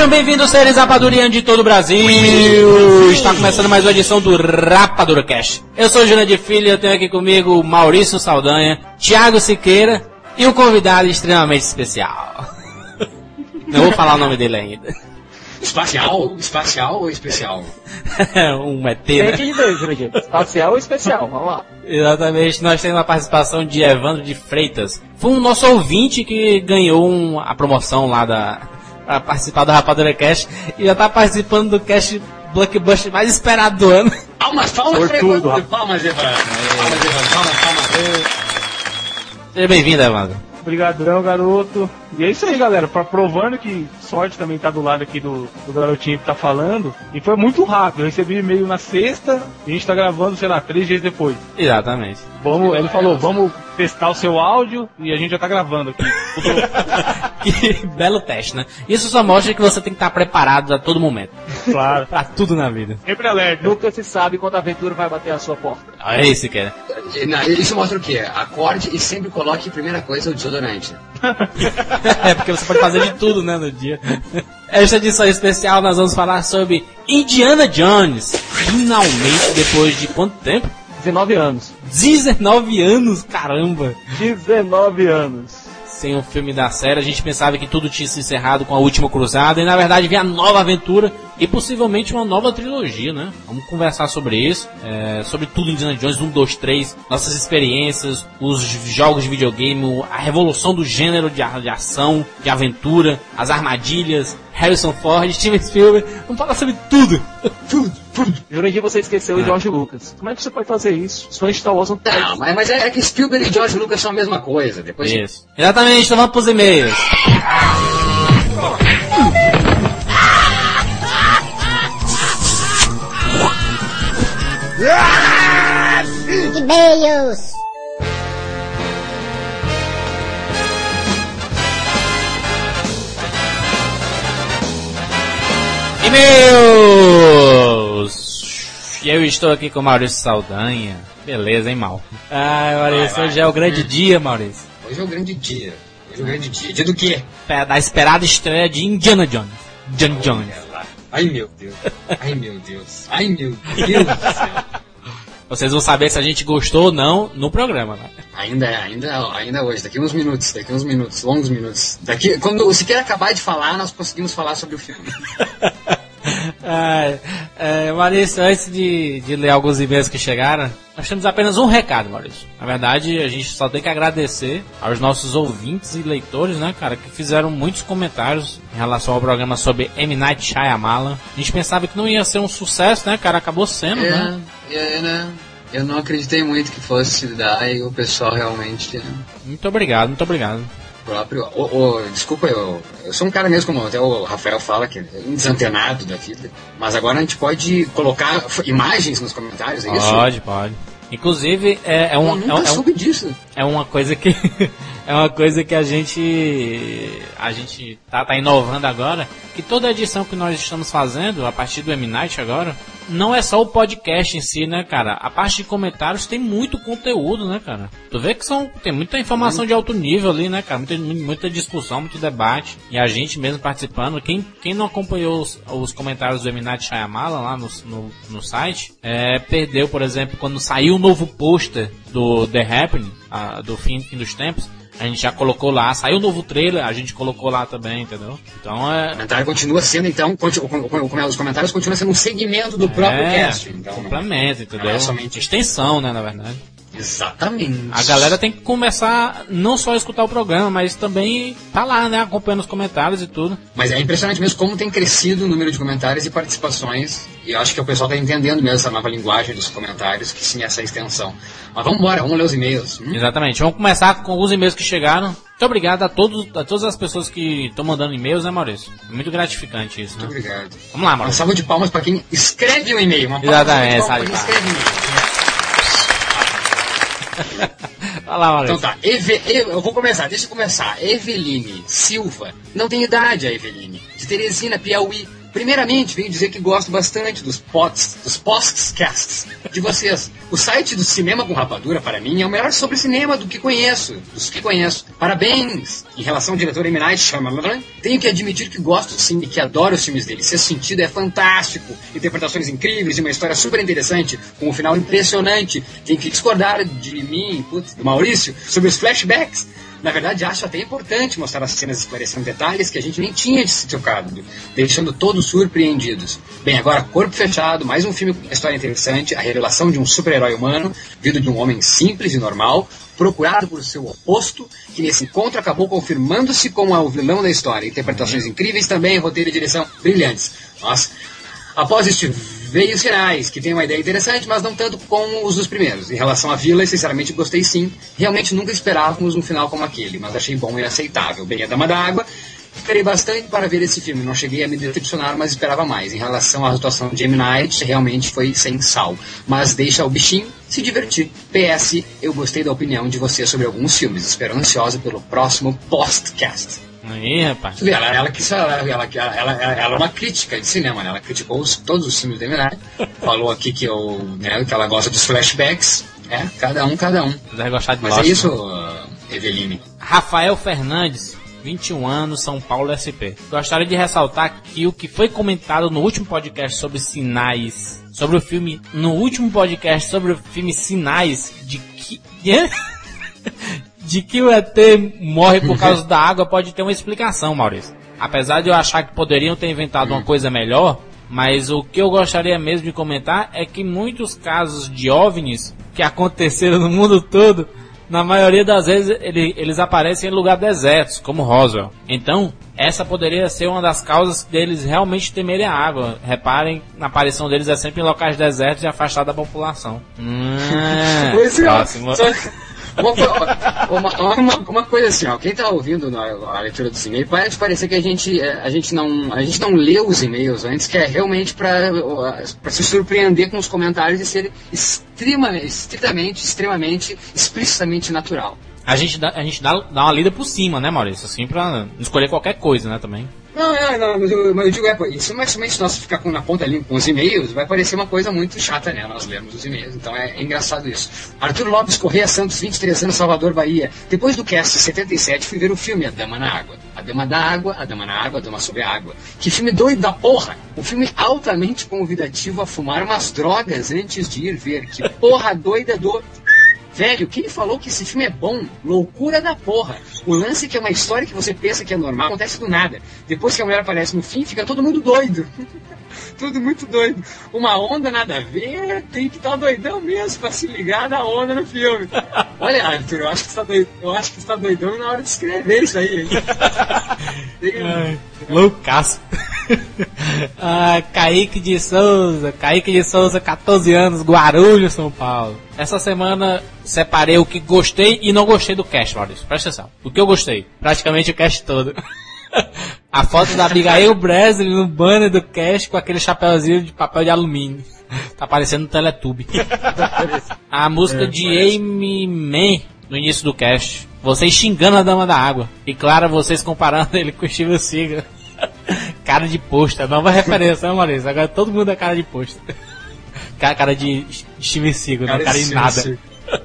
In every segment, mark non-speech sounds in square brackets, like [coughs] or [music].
Sejam bem-vindos, seres rapadurianos de todo o Brasil. Está começando mais uma edição do Rapadura Cash. Eu sou o Júnior de Filho e eu tenho aqui comigo Maurício Saldanha, Thiago Siqueira e um convidado extremamente especial. [laughs] Não vou falar o nome dele ainda. Espacial? Espacial ou especial? [laughs] um ET, Tem né? dizer, Jurandir. Espacial ou especial? Vamos lá. Exatamente, nós temos a participação de Evandro de Freitas. Foi um nosso ouvinte que ganhou um- a promoção lá da para participar do Rapadura Cash e já tá participando do Cash Blockbuster mais esperado do ano. Palmas, palmas, Por pra tudo. Palmas, Evandro. Palmas, Evandro. Palmas, palmas. Seja bem-vindo, Evandro. Obrigadão, garoto. E é isso aí, galera. Pra, provando que sorte também tá do lado aqui do, do garotinho que tá falando. E foi muito rápido. Eu recebi e-mail na sexta e a gente tá gravando, sei lá, três dias depois. Exatamente. Vamos, ele falou, vamos testar o seu áudio e a gente já tá gravando aqui. [laughs] Que belo teste, né? Isso só mostra que você tem que estar preparado a todo momento. claro. Pra tudo na vida. Sempre alerta. Nunca se sabe quando a aventura vai bater a sua porta. É isso que é. Isso mostra o quê? Acorde e sempre coloque, primeira coisa, o desodorante. [laughs] É porque você pode fazer de tudo, né, no dia. Esta edição especial nós vamos falar sobre Indiana Jones. Finalmente, depois de quanto tempo? 19 anos. 19 anos, caramba! 19 anos. Sem o filme da série, a gente pensava que tudo tinha se encerrado com a última cruzada e na verdade vem a nova aventura e possivelmente uma nova trilogia, né? Vamos conversar sobre isso, é, sobre tudo Indiana Jones 1, 2, 3, nossas experiências, os jogos de videogame, a revolução do gênero de, ação, de aventura, as armadilhas, Harrison Ford, Steven Spielberg, vamos falar sobre tudo! [laughs] Jurandir, você esqueceu o George Lucas. Como é que você pode fazer isso? Os fãs de Star Wars não Não, mas, mas é, é que Spielberg e George Lucas são a mesma coisa. Depois Isso. Exatamente, então vamos pros e-mails. E-mails. E-mails! Estou aqui com o Maurício Saldanha. Beleza, hein, Mal? Ah, Maurício, vai. hoje é o grande dia, Maurício. Hoje é o grande dia. Hoje é o grande dia. Dia do quê? É Da esperada estreia de Indiana Jones. Indiana Jones. Olha lá. Ai, meu Deus. Ai, meu Deus. Ai, meu Deus do céu. Vocês vão saber se a gente gostou ou não no programa, né? Ainda, ainda, ainda hoje, daqui uns minutos, daqui uns minutos, longos minutos. Daqui, quando o Siqueira acabar de falar, nós conseguimos falar sobre o filme. [laughs] Ah, é, Maurício, antes de, de ler alguns e-mails que chegaram, nós temos apenas um recado, Maurício. Na verdade, a gente só tem que agradecer aos nossos ouvintes e leitores, né, cara, que fizeram muitos comentários em relação ao programa sobre M. Night Shyamalan. A gente pensava que não ia ser um sucesso, né, cara, acabou sendo, né? É, é, né? Eu não acreditei muito que fosse dar e o pessoal realmente. né, Muito obrigado, muito obrigado. Próprio. Ô, ô, desculpa, eu, eu sou um cara mesmo, como até o Rafael fala, que é um desantenado da vida. Mas agora a gente pode colocar imagens nos comentários, é isso? Pode, pode. Inclusive, é, é, Eu um, nunca é, um- é um- soube disso. é uma coisa que [laughs] é uma coisa que a gente a gente tá, tá inovando agora que toda edição que nós estamos fazendo a partir do M Night agora não é só o podcast em si né cara? A parte de comentários tem muito conteúdo né cara? Tu vê que são tem muita informação de alto nível ali né cara? Muita, muita discussão muito debate. E a gente mesmo participando. Quem, quem não acompanhou os, os comentários do M Night Shyamalan lá no, no, no site é, perdeu por exemplo quando saiu o novo pôster do The Happening a- do fim, fim dos tempos, a gente já colocou lá, saiu o novo trailer, a gente colocou lá também, entendeu? Então O é. comentário continua sendo, então, conti- o- o- o- os comentários continuam sendo um segmento do próprio é, cast. Então, não- complemento, entendeu? não é somente- Extensão, né, na verdade. Exatamente. A galera tem que começar não só a escutar o programa, mas também tá lá, né? Acompanhando os comentários e tudo. Mas é impressionante mesmo como tem crescido o número de comentários e participações. E eu acho que o pessoal tá entendendo mesmo essa nova linguagem dos comentários, que sim, essa extensão. Mas vamos embora, vamos ler os e-mails. Hum? Exatamente. Vamos começar com alguns e-mails que chegaram. Muito obrigado a, todos, a todas as pessoas que estão mandando e-mails, né, Maurício? É muito gratificante isso, né? Muito obrigado. Vamos lá, Uma Maurício. salva de palmas para quem escreve um e-mail. Uma Exatamente, de palmas de quem escreve e-mail. [laughs] Vai lá. Então tá, Eve- eu vou começar, deixa eu começar. Eveline Silva. Não tem idade a Eveline. De Teresina, Piauí. Primeiramente, venho dizer que gosto bastante dos pods, dos podcasts de vocês. O site do Cinema com Rapadura, para mim, é o melhor sobre cinema do que conheço, dos que conheço. Parabéns! Em relação ao diretor M. Night Shyamalan, tenho que admitir que gosto sim e que adoro os filmes dele. Seu sentido é fantástico, interpretações incríveis e uma história super interessante, com um final impressionante. Tem que discordar de mim, putz, do Maurício, sobre os flashbacks. Na verdade, acho até importante mostrar as cenas esclarecendo detalhes que a gente nem tinha se tocado, deixando todos surpreendidos. Bem, agora, Corpo Fechado, mais um filme com uma história interessante, a revelação de um super-herói humano, vindo de um homem simples e normal, procurado por seu oposto, que nesse encontro acabou confirmando-se como o vilão da história. Interpretações incríveis também, roteiro e direção brilhantes. Após este veio finais, que tem uma ideia interessante, mas não tanto como os dos primeiros. Em relação à vila, sinceramente gostei sim. Realmente nunca esperávamos um final como aquele, mas achei bom e aceitável. Bem, a Dama da Água, esperei bastante para ver esse filme. Não cheguei a me decepcionar, mas esperava mais. Em relação à atuação de M. Night, realmente foi sem sal. Mas deixa o bichinho se divertir. PS, eu gostei da opinião de você sobre alguns filmes. Espero ansiosa pelo próximo podcast. Aí, rapaz. Ela, ela, quis- ela, ela, ela, ela, é uma crítica de cinema, né? Ela criticou os- todos os filmes da Eminem. [laughs] Falou aqui que, eu, né, que ela gosta dos flashbacks. É, cada um, cada um. Deve gostar de Mas é isso, né? uh, Eveline. Rafael Fernandes, 21 anos, São Paulo SP. Gostaria de ressaltar que o que foi comentado no último podcast sobre sinais, sobre o filme, no último podcast sobre o filme Sinais, de que. [laughs] de que o ET morre por [laughs] causa da água pode ter uma explicação, Maurício. Apesar de eu achar que poderiam ter inventado uma coisa melhor, mas o que eu gostaria mesmo de comentar é que muitos casos de OVNIs que aconteceram no mundo todo, na maioria das vezes ele- eles aparecem em lugares desertos, como Roswell. Então, essa poderia ser uma das causas deles realmente temerem a água. Reparem, na aparição deles é sempre em locais desertos e afastados da população. Hum, [laughs] é, próximo. Uma, uma, uma, coisa assim, ó, quem tá ouvindo a leitura dos e-mails, pode parecer que a gente, é, a gente, não, a gente não leu os e-mails antes, que é realmente para se surpreender com os comentários e ser extremamente, estritamente, extremamente, explicitamente natural. A gente, dá, a gente dá, dá uma lida por cima, né, Maurício? Assim, pra escolher qualquer coisa, né, também. Não, não, não, mas eu, mas eu digo, é, isso mas somente nós ficar na ponta ali com os e-mails, vai parecer uma coisa muito chata, né? Nós lemos os e-mails, então é, é engraçado isso. Arthur Lopes Correia Santos, 23 anos, Salvador, Bahia. Depois do cast 77, fui ver o filme A Dama na Água. A Dama da Água, A Dama na Água, A Dama sobre a Água. Que filme doido da porra! Um filme altamente convidativo a fumar umas drogas antes de ir ver. Que porra doida do... Velho, quem falou que esse filme é bom? Loucura da porra. O lance que é uma história que você pensa que é normal, acontece do nada. Depois que a mulher aparece no fim, fica todo mundo doido. [laughs] Tudo muito doido. Uma onda nada a ver, tem que estar doidão mesmo pra se ligar na onda no filme. Olha, Arthur, eu acho que você tá, doido, eu acho que tá doidão na hora de escrever isso aí. hein? [laughs] Loucaço. [laughs] ah, Kaique de Souza, Kaique de Souza, 14 anos, Guarulhos, São Paulo. Essa semana separei o que gostei e não gostei do cast, Maurício. Presta atenção. O que eu gostei? Praticamente o cast todo. [laughs] A foto da Abigail Bresley no banner do cast com aquele chapéuzinho de papel de alumínio. [laughs] Tá parecendo um Teletube. A música de Amy Man no início do cast. Vocês xingando a Dama da Água. E claro, vocês comparando ele com o Steven Seagal. Cara de posta, nova referência, né, Maurício? Agora todo mundo é cara de posta. Cara, cara de Steven Seagal, não cara de nada.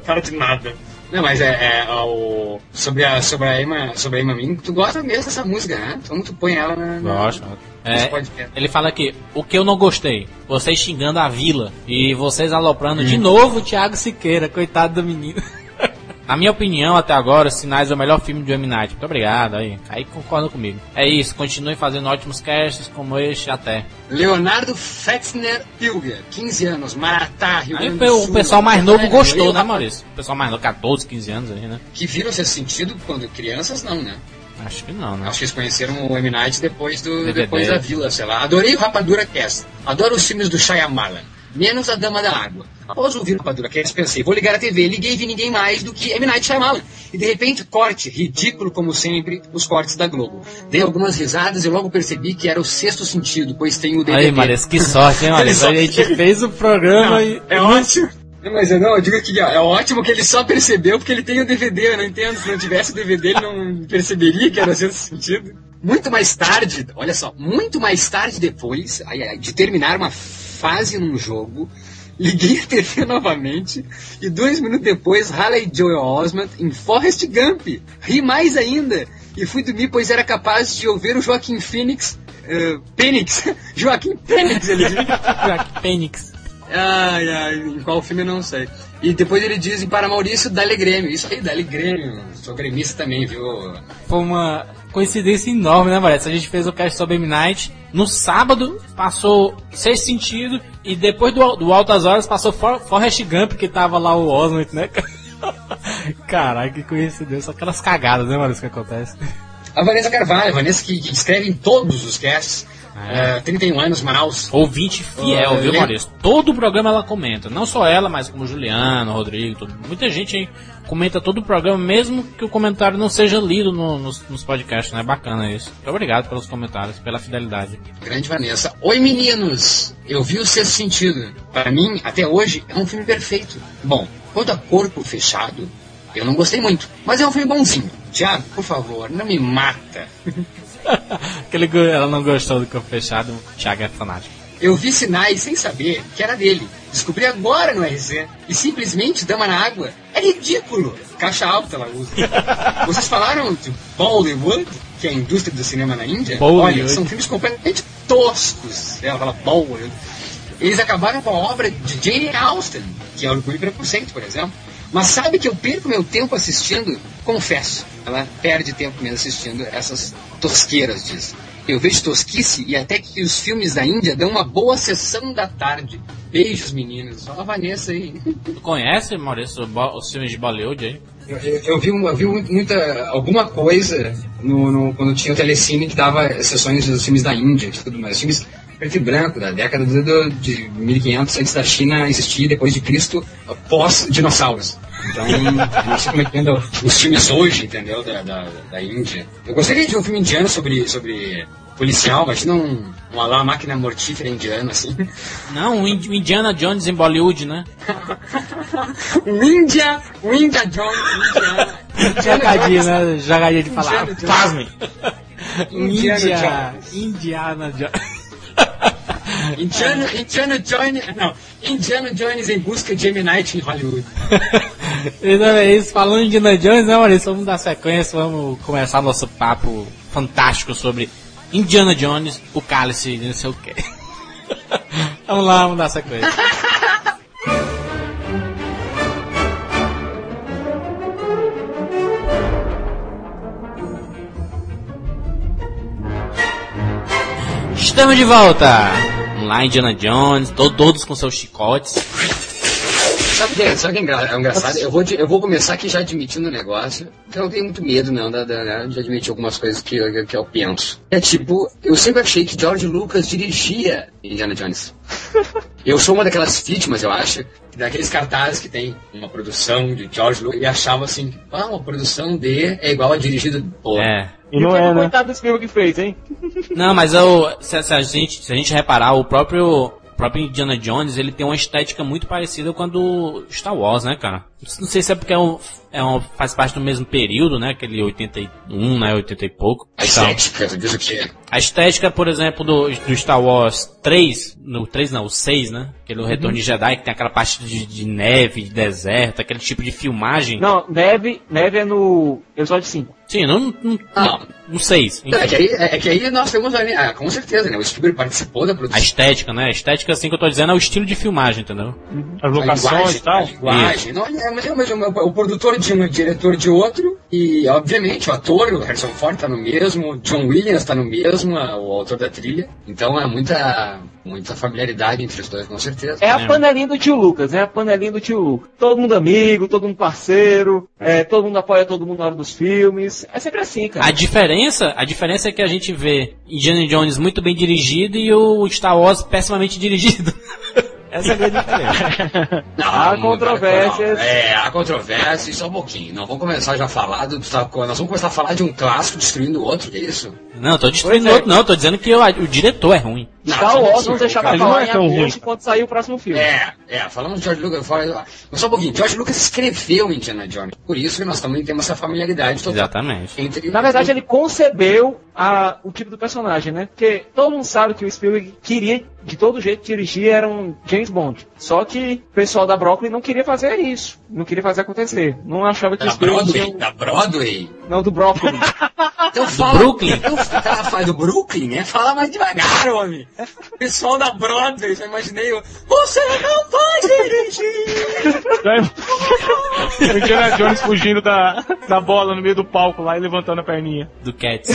Cara de nada. Não, mas é, é, o, sobre a sobre a Emma, sobre a Emma Min, tu gosta mesmo dessa música, né? Então tu põe ela na, na Gosto. É, ele fala aqui, o que eu não gostei, vocês xingando a vila e vocês aloprando Hum. de novo o Thiago Siqueira, coitado do menino. Na minha opinião, até agora, Sinais é o melhor filme de M. Night. Muito obrigado aí. Aí concordam comigo. É isso, continue fazendo ótimos casts como este até. Leonardo Fetzner Pilger, 15 anos, Maratá, Rio Aí Grande do o Sul. pessoal mais novo gostou, né, Maurício? O pessoal mais novo, 14, 15 anos aí, né? Que viram esse sentido quando crianças, não, né? Acho que não, né? Acho que eles conheceram o M. Night depois, do, DVD. depois da Vila, sei lá. Adorei o Rapadura Cast. Adoro os filmes do Shyamalan. Menos a Dama da Água. Após ouvir o Rapadura Cast, pensei, vou ligar a TV. Liguei e vi ninguém mais do que M. Night Shyamalan. E de repente, corte, ridículo como sempre, os cortes da Globo. Dei algumas risadas e logo percebi que era o sexto sentido, pois tem o DVD. Aí, Maurício, que sorte, hein, Maurício? A gente fez o programa e. É ótimo. Não, mas eu não, eu digo que é ótimo que ele só percebeu porque ele tem o DVD, eu não entendo. Se não tivesse o DVD, ele não perceberia que era o sexto sentido. Muito mais tarde, olha só, muito mais tarde depois de terminar uma fase num jogo, liguei [laughs] a TV novamente e dois minutos depois, Haley Joel Osment em Forrest Gump. Ri mais ainda e fui dormir, pois era capaz de ouvir o Joaquim Phoenix. eh, Phoenix, [laughs] Joaquim Phoenix, ele diz. Fênix. Ai, ai, em qual filme eu não sei. E depois ele diz para Maurício, dá-lhe Grêmio. Isso aí, dá-lhe Grêmio. Sou gremista também, viu? Foi uma coincidência enorme, né, Maurício? A gente fez o cast sobre M. Night. No sábado, passou Seis Sentido. E depois do, do Altas Horas, passou For, Forrest Gump, que tava lá o Osmond, né? [laughs] Caralho, que coincidência. Aquelas cagadas, né, Maurício, que acontece. A Vanessa Carvalho, a Vanessa que, que escreve em todos os casts. Eh, 31 anos, Manaus. Ouvinte fiel, viu, ele- Maurício? Todo o programa ela comenta. Não só ela, mas como Juliano, Rodrigo, tudo. muita gente aí comenta todo o programa, mesmo que o comentário não seja lido no- nos, nos podcasts, né? Bacana isso. Muito obrigado pelos comentários, pela fidelidade. Grande Vanessa. Oi, meninos! Eu vi o Sexto Sentido. Para mim, até hoje, é um filme perfeito. Bom, quanto a Corpo Fechado, eu não gostei muito. Mas é um filme bonzinho. Tiago, por favor, não me mata. [laughs] [laughs] Aquele, ela não gostou do corpo fechado, o Thiago é fanático. Eu vi sinais sem saber que era dele. Descobri agora no RZ. E simplesmente Dama na Água é ridículo. Caixa alta ela usa. [laughs] Vocês falaram de Bollywood, que é a indústria do cinema na Índia? Bollywood. Olha, são filmes completamente toscos. Ela fala Bollywood. Eles acabaram com a obra de Jane Austen, que é Orgulho e Preconceito, por exemplo. Mas sabe que eu perco meu tempo assistindo? Confesso, ela perde tempo mesmo assistindo essas tosqueiras disso. Eu vejo tosquice e até que os filmes da Índia dão uma boa sessão da tarde. Beijos, meninos. Olha a Vanessa aí. Tu conhece, Maurício, os filmes de Bollywood aí? Eu, eu- eu vi, um- eu vi muita, alguma coisa no, no- quando tinha o Telecine que dava sessões dos filmes da Índia e tudo mais. Filmes preto e branco, da década do, de 1500, antes da China existir, depois de Cristo, pós-dinossauros. Então, eu [laughs] não sei como é que os filmes hoje, entendeu, da, da, da Índia. Eu gostaria de um filme indiano sobre, sobre policial, imagina um, um alá máquina mortífera indiana, assim. Não, o Ind- o Indiana Jones em Bollywood, né? Um Índia, um Índia Jones, indiana. Jogadinha, né? Jogadinha de falar. Pasmem! Indiana Índia, Jones. Indiana Jones. [laughs] Indiana, Indiana Jones, não, Indiana Jones em busca de M. Night em Hollywood. [laughs] Então é isso, falando de Indiana Jones, né, Maurício? Vamos dar sequência, vamos começar nosso papo fantástico sobre Indiana Jones, o cálice de não sei o quê. [laughs] vamos lá, vamos dar sequência. Estamos de volta! Lá, Indiana Jones, to- todos com seus chicotes. Sabe o que, é- sabe o que é engra- é engraçado? Eu vou, de- eu vou começar aqui já admitindo o negócio. que Eu não tenho muito medo, não, da, da- né, de admitir algumas coisas que, eu- que eu penso. É tipo, eu sempre achei que George Lucas dirigia Indiana Jones. [laughs] Eu sou uma daquelas vítimas, eu acho, daqueles cartazes que tem uma produção de George Lucas e achava assim, ah, uma produção de é igual a dirigida. Pô, É. E não é, né? Coitado desse filme que fez, hein? Não, mas eu, se, se a gente, se a gente reparar, o próprio, próprio Indiana Jones, ele tem uma estética muito parecida com a do Star Wars, né, cara? Não sei se é porque é um, é um, faz parte do mesmo período, né, aquele 81, né, 80 e pouco. a Então, estética, a estética, por exemplo, do, do Star Wars 3, no 3 não, o 6, né? Aquele Retorno de Jedi, que tem aquela parte de, de neve, de deserto, aquele tipo de filmagem. Não, neve, neve é no episódio 5. Sim, não, não, Não. Não, no 6. enfim. É que, aí, é que aí nós temos ali, ah, com certeza, né? O Spielberg participou da A produção. estética, né? A estética, assim que eu tô dizendo, é o estilo de filmagem, entendeu? As A locações e tal. A linguagem. Não, É, mas, mas o, o produtor de um, o diretor de outro, e obviamente o ator, o Harrison Ford tá no mesmo, John Williams tá no mesmo, a- o autor da trilha. Então é muita, muita familiaridade entre os dois, com certeza. É a É. panelinha do tio Lucas, é a panelinha do tio Lucas. Todo mundo amigo, todo mundo parceiro, é, todo mundo apoia todo mundo na hora dos filmes. É sempre assim, cara. A diferença, a diferença é que a gente vê Indiana Jones muito bem dirigido e o Star Wars pessimamente dirigido. [laughs] Essa é a grande diferença. Não, Há controvérsias. É, há controvérsias, só um pouquinho. Não vamos começar já a falar do. Nós vamos começar a falar de um clássico destruindo o outro, é isso? Não, tô destruindo Pois é. outro, não, tô dizendo que o, o diretor é ruim. Star Wars não falar é em agosto ruim. quando sair o próximo filme. É, é, falamos de George Lucas, fala, mas só um pouquinho. George Lucas escreveu Indiana Jones. Por isso que nós também temos essa familiaridade total. Exatamente. Entre Na verdade, ele concebeu a- o tipo do personagem, né? Porque todo mundo sabe que o Spielberg queria, de todo jeito, dirigir era um James Bond. Só que o pessoal da Broccoli não queria fazer isso. Não queria fazer acontecer. Não achava que o da Spielberg Broadway, tinha... da Broadway. Não, do Broccoli. [laughs] Então fala. Brooklyn? Eu, ela faz do Brooklyn, né? Fala mais devagar, homem. [laughs] Pessoal da Broadway, já imaginei. o, Você não vai dirigir! o [laughs] Indiana Jones fugindo da, da bola no meio do palco lá e levantando a perninha. Do Cats.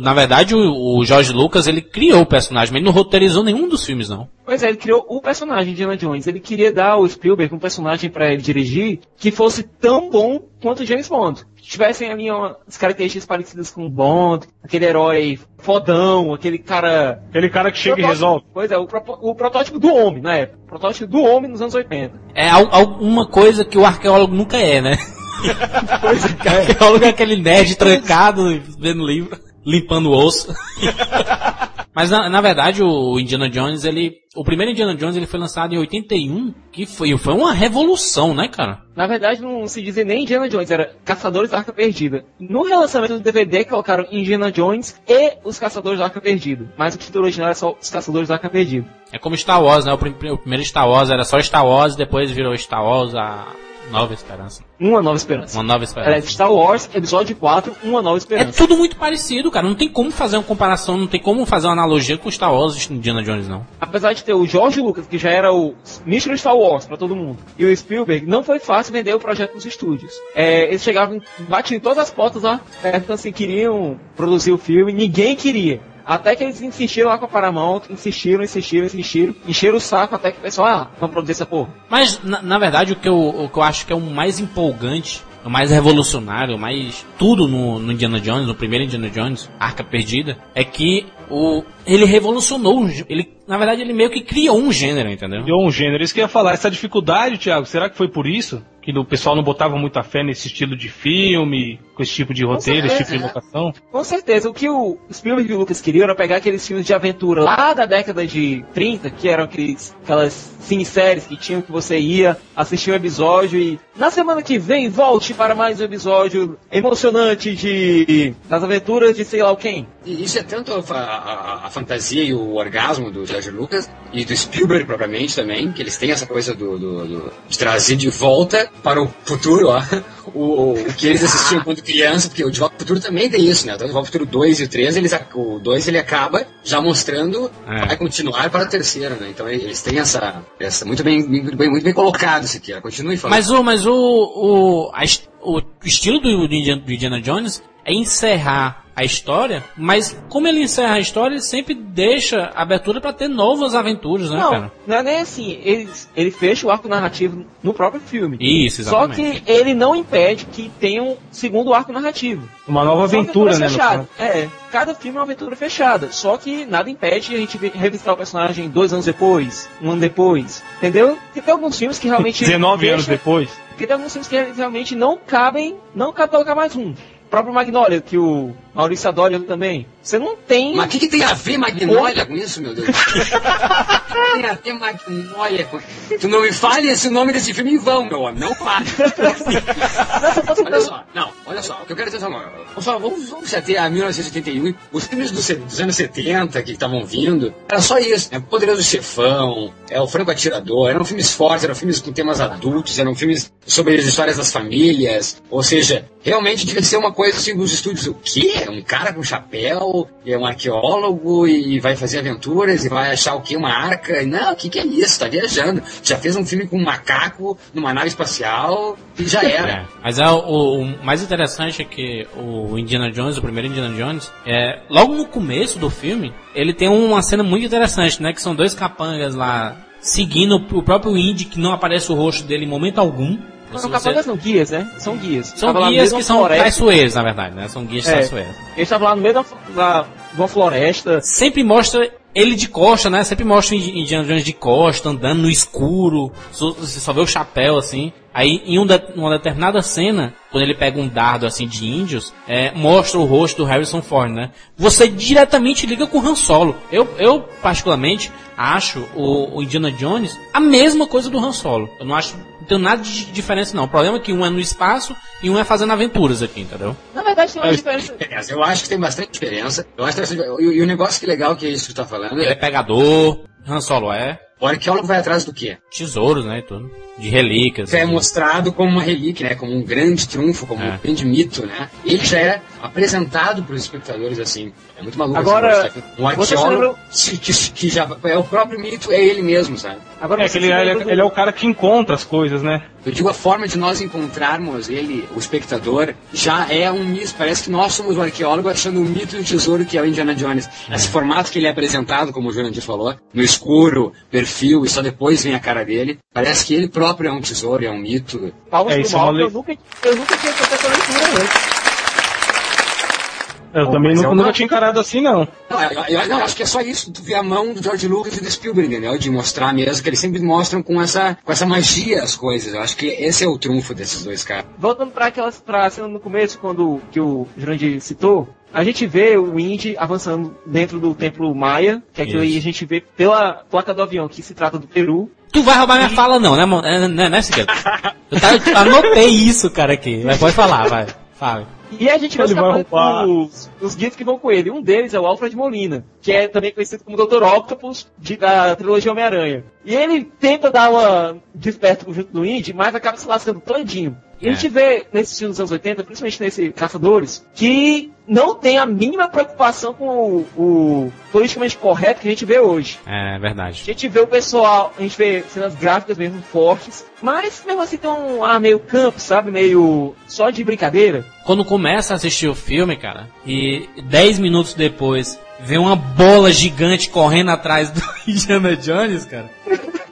Na verdade, o, o George Lucas, ele criou o personagem, mas ele não roteirizou nenhum dos filmes, não. Pois é, ele criou o personagem de Indiana Jones. Ele queria dar ao Spielberg um personagem pra ele dirigir que fosse tão bom quanto o James Bond. Tivessem ali umas características parecidas com o Bond, aquele herói fodão, aquele cara Aquele cara que chega e resolve. Pois é, o, o protótipo do homem, na época. O protótipo do homem nos anos 80. É al- alguma coisa que o arqueólogo nunca é, né? [laughs] Pois [laughs] O arqueólogo é aquele nerd trancado, vendo livro, limpando o osso. [laughs] Mas na, na verdade o Indiana Jones, ele. O primeiro Indiana Jones ele foi lançado em 81, que foi, foi uma revolução, né, cara? Na verdade, não se dizia nem Indiana Jones, era Caçadores da Arca Perdida. No relançamento do DVD, colocaram Indiana Jones e os Caçadores da Arca Perdida. Mas o título original era só Os Caçadores da Arca Perdida. É como Star Wars, né? O, prim- o primeiro Star Wars era só Star Wars, depois virou Star Wars a Nova Esperança. Uma Nova Esperança. Uma Nova Era Esperança. Star Wars, episódio 4, Uma Nova É Esperança. tudo muito parecido, cara. Não tem como fazer uma comparação, não tem como fazer uma analogia com Star Wars e Indiana Jones, não. Apesar de ter o George Lucas, que já era o Mr. Star Wars pra todo mundo, e o Spielberg, não foi fácil vender o projeto nos estúdios. É, eles chegavam, batiam em todas as portas lá, perguntando se queriam produzir o filme, ninguém queria. Até que eles insistiram lá com a Paramount, insistiram, insistiram, insistiram, encheram o saco até que o pessoal, ah, vamos produzir essa porra. Mas, na, na verdade, o que, eu, o que eu acho que é o mais empolgante, o mais revolucionário, o mais tudo no, no Indiana Jones, no primeiro Indiana Jones, Arca Perdida, é que o, ele revolucionou, ele, na verdade, ele meio que criou um gênero, entendeu? Deu um gênero. Isso que eu ia falar. Essa dificuldade, Thiago, será que foi por isso? Que o pessoal não botava muita fé nesse estilo de filme, com esse tipo de roteiro, esse tipo de locação? Com certeza, o que o Spielberg e o Lucas queriam era pegar aqueles filmes de aventura lá da década de 30, que eram aqueles, aquelas cineséries que tinham que você ia assistir um episódio e na semana que vem volte para mais um episódio emocionante de das aventuras de sei lá o quem. E isso é tanto a, a- a fantasia e o orgasmo do George Lucas e do Spielberg propriamente também, que eles têm essa coisa do, do- do- de trazer de volta para o futuro, ó, [laughs] o, o que eles assistiam quando criança, porque o De Volta ao Futuro também tem isso, né? Então, o De Volta ao Futuro 2 e o 3, eles, o 2 ele acaba já mostrando, É. vai continuar para o terceiro, né? Então eles têm essa, essa muito, bem, muito, bem, muito bem colocado isso aqui, ó. continue falando. Mas o, mas o, o, a o estilo do, do Indiana Jones é encerrar a história, mas como ele encerra a história, ele sempre deixa abertura pra ter novas aventuras, né, Não, cara? não é nem assim, ele, ele fecha o arco narrativo no próprio filme. Isso, Só exatamente. que ele não impede que tenha um segundo arco narrativo. Uma nova São aventura, né? caso. É, cada filme é uma aventura fechada. Só que nada impede a gente revistar o personagem dois anos depois, um ano depois. Entendeu? Porque tem alguns filmes que realmente. [laughs] 19 deixa- anos depois. Porque tem alguns filmes que realmente não cabem. Não cabe colocar mais um. O próprio Magnolia, que o Maurício adora também. Você não tem. Mas o que, que tem a ver Magnolia com isso, meu Deus? [laughs] tem a ver Magnolia com... Tu não me fale esse nome desse filme em vão, meu homem. Não fale. [laughs] olha só, não, olha só. O que eu quero dizer só, vamos, só, vamos, vamos se ater a 1981. Os filmes dos anos 70 que estavam vindo, era só isso. Né? Poderoso Chefão, é, o Franco Atirador. Eram filmes fortes, eram filmes com temas adultos, eram filmes sobre as histórias das famílias. Ou seja, realmente devia ser uma coisa assim dos estúdios. O quê? É um cara com chapéu, é um arqueólogo e vai fazer aventuras e vai achar o que? Uma arca? Não, o que, que é isso? Tá viajando. Já fez um filme com um macaco numa nave espacial e já era. É, mas é, o, o mais interessante é que o Indiana Jones, o primeiro Indiana Jones, é, logo no começo do filme, ele tem uma cena muito interessante, né? Que são dois capangas lá seguindo o próprio Indy, que não aparece o rosto dele em momento algum. Não você- capangas, não, guias, né? São guias. São Tava guias que uma são floresta. traiçoeiros, na verdade, né? São guias É. traiçoeiros. Eles estavam lá no meio da, da, uma floresta. Sempre mostra ele de costa, né? Sempre mostra o Indi- Indiana Jones de costa, andando no escuro. Só- Você só vê o chapéu, assim. Aí, em um de- uma determinada cena, quando ele pega um dardo, assim, de índios, é, mostra o rosto do Harrison Ford, né? Você diretamente liga com o Han Solo. Eu, eu particularmente, acho o, o Indiana Jones a mesma coisa do Han Solo. Eu não acho... Não tem nada de diferença, não. O problema é que um é no espaço e um é fazendo aventuras aqui, entendeu? Na verdade, tem uma diferença. Eu acho que tem bastante diferença. Eu acho que tem bastante- e, e o negócio que legal que é isso que tu tá falando Ele é é pegador, Han Solo é. o arqueólogo vai atrás do quê? Tesouros, né, e tudo. De relíquias. é mostrado como uma relíquia, né? Como um grande triunfo, como É. um grande mito, né? Ele já é apresentado para os espectadores assim. É muito maluco. Agora, esse negócio, tá? um arqueólogo que, que- que já é o próprio mito, é ele mesmo, sabe? Agora É ele, ele, do- é, ele é o cara que encontra as coisas, né? Eu digo a forma de nós encontrarmos ele, o espectador, já é um mito. Parece que nós somos o arqueólogo achando o mito e o tesouro que é o Indiana Jones. Esse formato que ele é apresentado, como o Jurandir falou, no escuro, perfil, e só depois vem a cara dele. Parece que ele próprio é um tesouro, é um mito. Palmas É, é uma eu nunca, eu nunca tinha feito essa leitura antes. Eu também nunca, é uma- nunca tinha encarado assim, não. Não, eu, eu- não, eu acho que é só isso, tu vê a mão do George Lucas e do Spielberg, entendeu? De mostrar mesmo, que eles sempre mostram com essa, com essa magia as coisas. Eu acho que esse é o trunfo desses dois caras. Voltando para aquelas pra cena no começo, quando que o Jurandir citou, a gente vê o Indy avançando dentro do templo Maia, que é aquilo aí a gente vê pela placa do avião, que se trata do Peru. Tu vai roubar minha fala não, né, é, né, né Cigueiro? Eu, tá, eu anotei isso, cara, aqui. Mas pode falar, vai. Fala. E a gente os, Ele vai roubar. os, os guias que vão com ele. Um deles é o Alfred Molina, que é também conhecido como Dr. Octopus de- da trilogia Homem-Aranha. E ele tenta dar uma desperto junto do Indy, mas acaba se lascando todinho. E a É. gente vê nesses filmes dos anos 80, principalmente nesse Caçadores, que não tem a mínima preocupação com o, o politicamente correto que a gente vê hoje. É A verdade. gente vê o pessoal, a gente vê cenas gráficas mesmo fortes, mas mesmo assim tem um ar meio campo, sabe? Meio só de brincadeira. Quando começa a assistir o filme, cara, e 10 minutos depois vem uma bola gigante correndo atrás do [laughs] Indiana Jones, cara.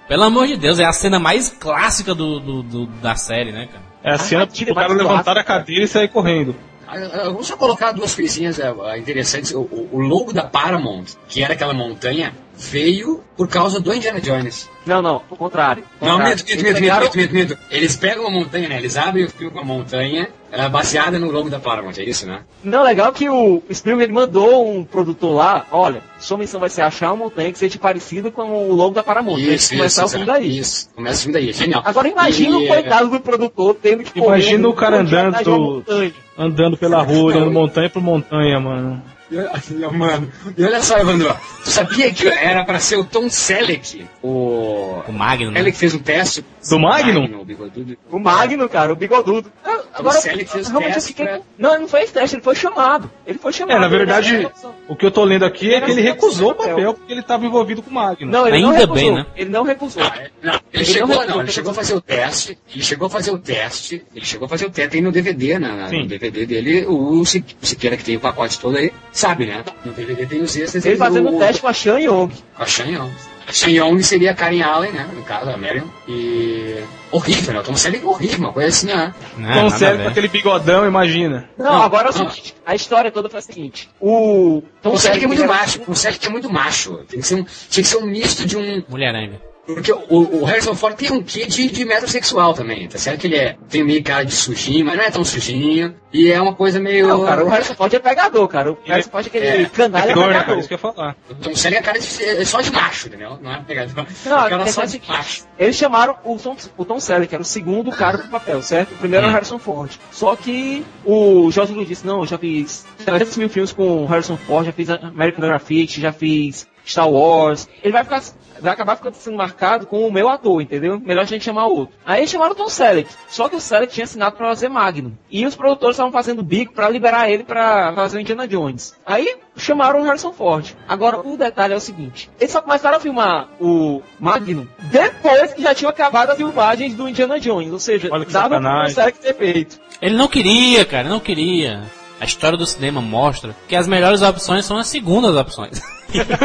Pelo amor de Deus, é a cena mais clássica do, do- do- da série, né, cara? É a cena tira tipo, o cara levantar a cadeira e sair correndo. Ah, ah, Vamos só colocar duas coisinhas ah, ah, interessantes. O, o- o logo da Paramount, que era aquela montanha, veio por causa do Indiana Jones. Não, não, ao contrário. Não, Eles minto, pegaram- minto, minto, minto. Eles pegam a montanha, né? Eles abrem o filme com a montanha, ah, baseada no logo da Paramount, é isso, né? Não, legal que o Spielberg ele mandou um produtor lá, olha, sua missão vai ser achar uma montanha que seja parecida com o logo da Paramount. Que começar o filme daí. Isso, começa o filme daí, genial. Agora imagina E, o coitado do produtor tendo que Imagina correr o cara um andando uma. Andando pela rua, olhando montanha por montanha, mano. E, Mano, e olha só, Evandro, tu sabia que era pra ser o Tom Selleck, o... O Magnum, né? Ele que fez um teste. Do Magnum? o bigodudo. O Magno, cara, o bigodudo. Ah, Agora, Selleck fez realmente eu teste fiquei... pra- Não, ele não fez teste, ele foi chamado. Ele foi chamado. É, na verdade, o que eu tô lendo aqui é que ele recusou o papel. porque ele estava envolvido com o Magno. Não, ele não Ainda recusou. bem, né? Ele não recusou. Ah, é? Não, ele, Ele chegou, não não, ele chegou a fazer o teste, ele chegou a fazer o teste, ele chegou a fazer o teste, tem no DVD, na, no DVD dele, o o Siqueira que tem o pacote todo aí, sabe, né? No DVD tem os extras Ele do- fazendo o teste com a Shan Yong. Com a Shan Yong. A Shan Yong seria a Karen Allen, né? No caso, a Marion. E... Horrível, né? O Tom Selleck é horrível, uma coisa assim, né? A sério ver. com aquele bigodão, imagina. Não, Não, agora é o não. seguinte, a história toda foi a seguinte. O Tom O Selleck é muito macho, o Selleck é muito macho. Tem que ser um, tinha que ser um misto de um, Mulherenga. Porque o, o Harrison Ford tem um quê de, de metrosexual também, tá certo? Que ele é, tem meio cara de sujinho, mas não é tão sujinho. E é uma coisa meio. Não, cara, o Harrison Ford é pegador, cara. O Harrison Ford é aquele É, canalha Pegador, cara? pegador. Isso que eu ia falar. O Tom Selleck é cara de, é só de macho, entendeu? Não é pegador. Não, é cara tem só de macho. Eles chamaram o Tom, o Tom Selleck, que era o segundo cara pro papel, certo? O primeiro era o Hum. Harrison Ford. Só que o Jorge Lucas disse, não, eu já fiz 300 mil filmes com o Harrison Ford, já fiz American Graffiti, já fiz Star Wars. Ele vai ficar vai acabar ficando sendo marcado com o meu ator, entendeu? Melhor a gente chamar outro. Aí chamaram o Tom Selleck, só que o Selleck tinha assinado para fazer Magnum. E os produtores estavam fazendo bico para liberar ele para fazer o Indiana Jones. Aí chamaram o Harrison Ford. Agora, o detalhe é o seguinte: eles só começaram a filmar o Magnum depois que já tinham acabado as filmagens do Indiana Jones. Ou seja, Olha que dava para o sacanagem. Selleck ter feito. Ele não queria, cara, não queria. A história do cinema mostra que as melhores opções são as segundas opções.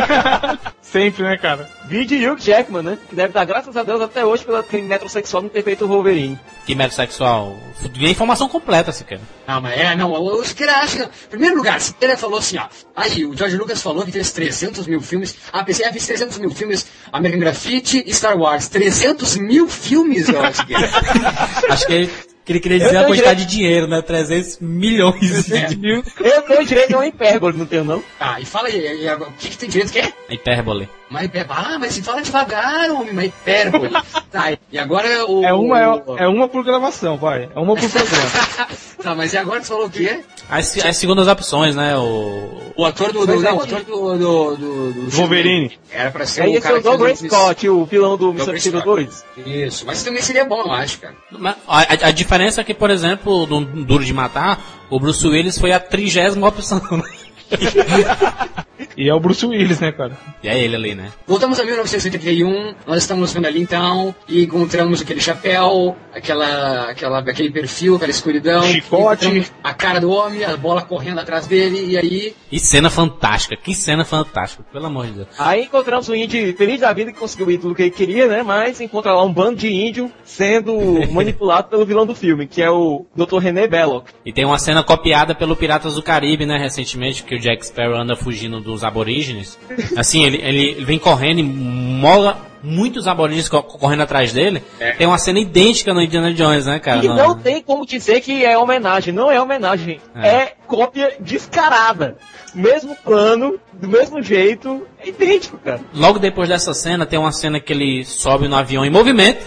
[laughs] Sempre, né, cara? Vídeo Hugh Jackman, né? Que deve dar graças a Deus até hoje pelo crime metrosexual não ter feito o Wolverine. que metrosexual. E a informação completa, se quer. Não, mas é, não, o Siqueira acha que... Em primeiro lugar, Siqueira falou assim, ó. Aí, o George Lucas falou que fez 300 mil filmes. Ah, pensei, ah, fiz 300 mil filmes. American Graffiti e Star Wars. 300 mil filmes, ó, Siqueira. [laughs] Acho que ele, que ele queria dizer Eu a quantidade de dinheiro, né? 300 milhões de mil. Eu tenho direito a uma hipérbole, não tenho não? Ah, e fala aí, e agora, o que, que tem direito? O quê? Hipérbole. Uma hipérbole. Ah, mas se fala devagar, homem, uma hipérbole. tá, e agora o... É uma, o- é, é uma por gravação, vai. É uma por programa. [laughs] tá, mas e agora você falou o quê? As, as segundas opções, né? O. O ator do... do não, é o que- ator do... do, do, do Wolverine. Era pra ser Aí o é cara o fez Scott, o vilão do Missão Scott. 2. Isso, mas também seria bom, eu acho, cara. Mas A, a- a diferença é que, por exemplo, do Duro de Matar, o Bruce Willis foi a trigésima opção. [laughs] E é o Bruce Willis, né, cara? E é ele ali, né? Voltamos a 1981, nós estamos vendo ali então, e encontramos aquele chapéu, aquela, aquela, aquele perfil, aquela escuridão. Chicote. A cara do homem, a bola correndo atrás dele, e aí. Que cena fantástica, que cena fantástica, pelo amor de Deus. Aí encontramos o índio feliz da vida que conseguiu o ídolo que ele queria, né? Mas encontra lá um bando de índio sendo [laughs] manipulado pelo vilão do filme, que é o Dr. René Belloc. E tem uma cena copiada pelo Piratas do Caribe, né, recentemente, que o Jack Sparrow anda fugindo dos aborígenes. Assim, ele, ele, ele vem correndo e mola muitos aborígenes co- correndo atrás dele. Tem uma cena idêntica no Indiana Jones, né, cara? E No- não tem como dizer que é homenagem, não é homenagem, É. é, cópia descarada. Mesmo plano, do mesmo jeito, é idêntico, cara. Logo depois dessa cena, tem uma cena que ele sobe no avião em movimento.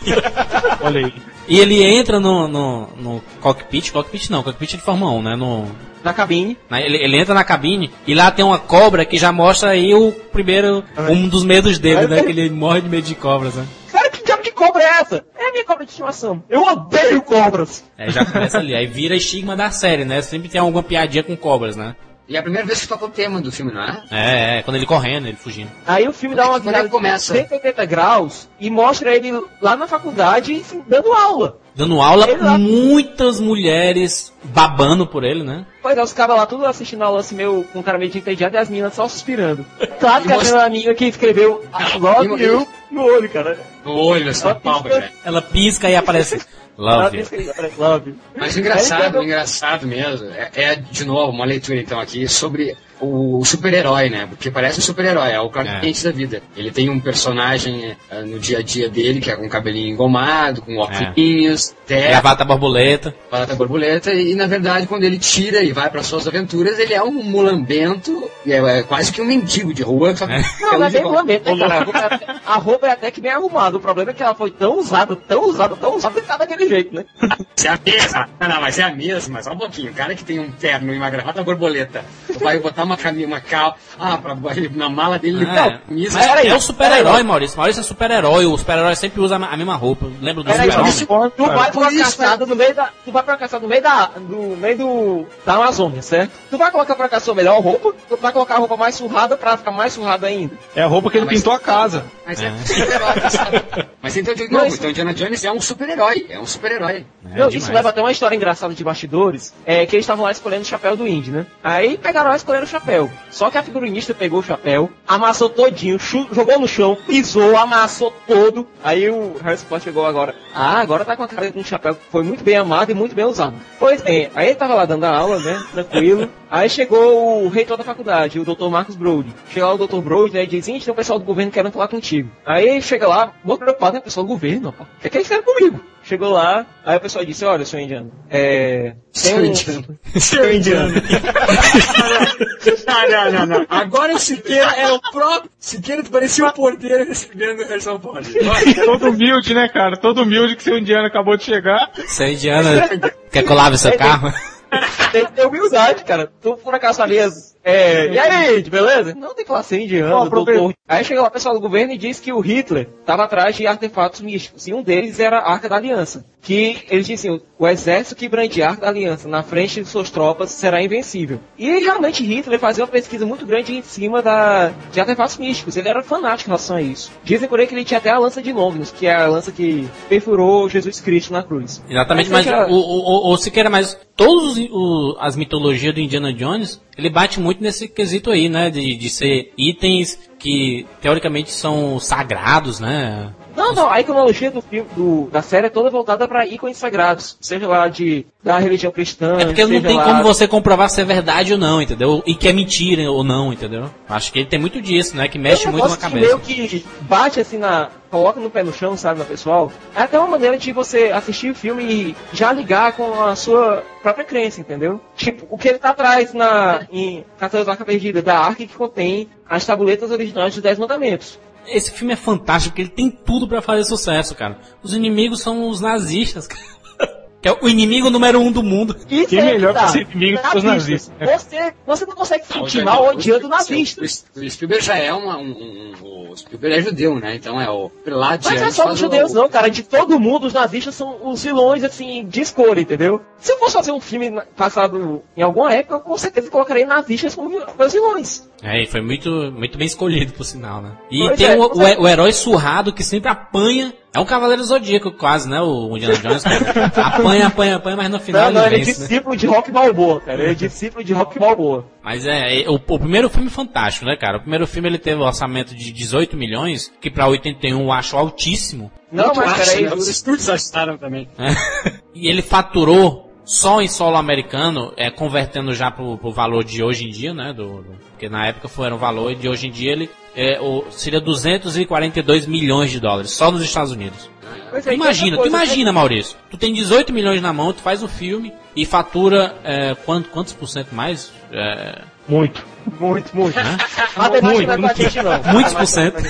[laughs] Olha aí. E ele entra no, no, no cockpit, cockpit não, cockpit de Fórmula 1, né? No, Na cabine. ele, ele entra na cabine e lá tem uma cobra que já mostra aí o primeiro, um dos medos dele, né? Que ele morre de medo de cobras, né? Cara, que diabo de cobra é essa? É a minha cobra de estimação. Eu odeio cobras. Aí já começa ali, aí vira estigma da série, né? Sempre tem alguma piadinha com cobras, né? E é a primeira vez que toca o tema do filme, não é? É, é, quando ele correndo, ele fugindo. Aí o filme dá uma virada começa? de 180 graus e mostra ele lá na faculdade enfim, dando aula. Dando aula, lá- muitas mulheres babando por ele, né? Pois é, os caras lá tudo assistindo a aula assim, meio, com cara meio de entediado e as meninas só suspirando. [laughs] Claro que a mostra- mesma amiga que escreveu I love you no olho, cara. No olho, essa palma, velho. Ela pisca e aparece. Love. Love. Mas o engraçado, engraçado mesmo, é, é, de novo uma leitura então aqui sobre o super-herói, né? Porque parece um super-herói, é o Clark É. Kent da vida. Ele tem um personagem eh, no dia a dia dele, que é com cabelinho engomado, com óculos, terra, Gravata borboleta. barata borboleta, e na verdade quando ele tira e vai para suas aventuras, ele é um mulambento, é, é quase que um mendigo de rua. Só que Não, não é bem lamento, né, cara? A roupa, é até, é que bem arrumada. O problema é que ela foi tão usada, tão usada, tão usada que tá daquele jeito, né? Se é a mesma. Não, não, mas é a mesma, só um pouquinho. O cara que tem um terno e uma gravata borboleta, vai botar uma camisa, uma cal, ah, pra, na mala dele, ele É, mas peraí, é o super-herói. Maurício. Maurício é super-herói. O super-herói sempre usa a mesma roupa. Lembra do super-homem? tu, vai pra uma caçada no meio da. Tu vai pra uma caçada no meio da. Do meio do. da Amazônia, certo? Tu vai colocar pra sua melhor roupa, ou tu vai colocar a roupa mais surrada pra ficar mais surrada ainda. É a roupa que ele Ah, pintou a casa. Mas é, super-herói, [laughs] sabe? Mas então, de novo, Mas- então Indiana Jones é um super-herói, é um super-herói. É, isso leva até uma história engraçada de bastidores, é que eles estavam lá escolhendo o chapéu do Indy, né? Aí pegaram lá e escolheram o chapéu. Só que a figurinista pegou o chapéu, amassou todinho, jogou no chão, pisou, amassou todo. Aí o Harrison Ford chegou agora. Ah, agora tá com a cara de um chapéu que foi muito bem amado e muito bem usado. Pois bem, aí ele tava lá dando a aula, né? Tranquilo. Aí chegou o reitor da faculdade, o Dr. Marcos Brody. Chega lá o Dr. Brody, né? E diz, gente, tem o pessoal do governo querendo falar contigo. Aí chega lá, muito preocupado, né? Pessoal do governo, rapaz. O que é que eles querem comigo? Chegou lá, aí o pessoal disse, olha, senhor indiano, é... Tem Seu um... indiano. [laughs] Seu indiano. não, [laughs] não, não, não. Agora o Siqueira é o próprio. Siqueira parecia o porteiro recebendo o Harrison Ford. Todo humilde, né, cara? Todo humilde que seu indiano acabou de chegar. Você é indiana. Quer que eu lave seu carro? Tem que ter humildade, cara. Tu por acaso ali as, É, e aí, beleza? Não tem que falar assim, indiano, Ó, profe- doutor. Aí chega lá o pessoal do governo e diz que o Hitler estava atrás de artefatos místicos. E um deles era a Arca da Aliança. Que eles diziam, o exército que brande a Arca da Aliança na frente de suas tropas será invencível. E realmente Hitler fazia uma pesquisa muito grande em cima da, de artefatos místicos. Ele era fanático em relação a isso. Dizem por aí que ele tinha até a lança de Longinus, que é a lança que perfurou Jesus Cristo na cruz. Exatamente, Mas mas é que o, o, o, o Siqueira, mas todas as mitologias do Indiana Jones, ele bate muito nesse quesito aí, né? De, de ser itens que teoricamente são sagrados, né? Não, não, a iconologia do filme, do- da série é toda voltada para ícones sagrados, seja lá de da religião cristã, É porque não tem lá- como você comprovar se é verdade ou não, entendeu? E que é mentira ou não, entendeu? Acho que ele tem muito disso, né? Que mexe muito na cabeça. meio que bate assim na. coloca no pé no chão, sabe, na pessoal. É até uma maneira de você assistir o filme e já ligar com a sua própria crença, entendeu? Tipo, o que ele tá atrás na. em Arca Perdida, da arca que contém as tabuletas originais dos Dez Mandamentos. Esse filme é fantástico, porque ele tem tudo pra fazer sucesso, cara. Os inimigos são os nazistas, [laughs] cara. Que é o inimigo número um do mundo. Isso Que é melhor tá. que ser inimigo que os nazistas. Você, você não consegue o sentir mal odiando o- nazistas. O, o Spielberg já é uma, um, um- um- O Spielberg é judeu, né? Então é o. Lá Mas não é só dos o- judeus, não, cara. De todo mundo, os nazistas são os vilões, assim, de escolha, entendeu? Se eu fosse fazer um filme passado em alguma época, eu com certeza colocaria nazistas como meus vilões. É, e foi muito, muito bem escolhido, por sinal, né? E Pois tem é, o, o, é. o herói surrado que sempre apanha. É um cavaleiro zodíaco, quase, né? O Indiana Jones. que [laughs] apanha, apanha, apanha, mas no final Não, não, ele ele é vence, né? discípulo de Rock Balboa, cara. Ele é discípulo de Rock Balboa. Mas é, é, o, o primeiro filme é fantástico, né, cara? O primeiro filme ele teve um orçamento de 18 milhões, que pra 81 eu acho altíssimo. Não, Muito mas acha, peraí, né? Os estúdios acharam também. [laughs] e ele faturou só em solo americano, é, convertendo já pro, pro valor de hoje em dia, né? Do, do- porque na época foi era um valor e de hoje em dia ele é, o, seria 242 milhões de dólares, só nos Estados Unidos. É, imagina, tu imagina, Maurício. Tu tem 18 milhões na mão, tu faz o filme e fatura é, quanto, quantos por cento mais? É, Muito. Muito, muito. né? Muito, é não. Muitos por cento.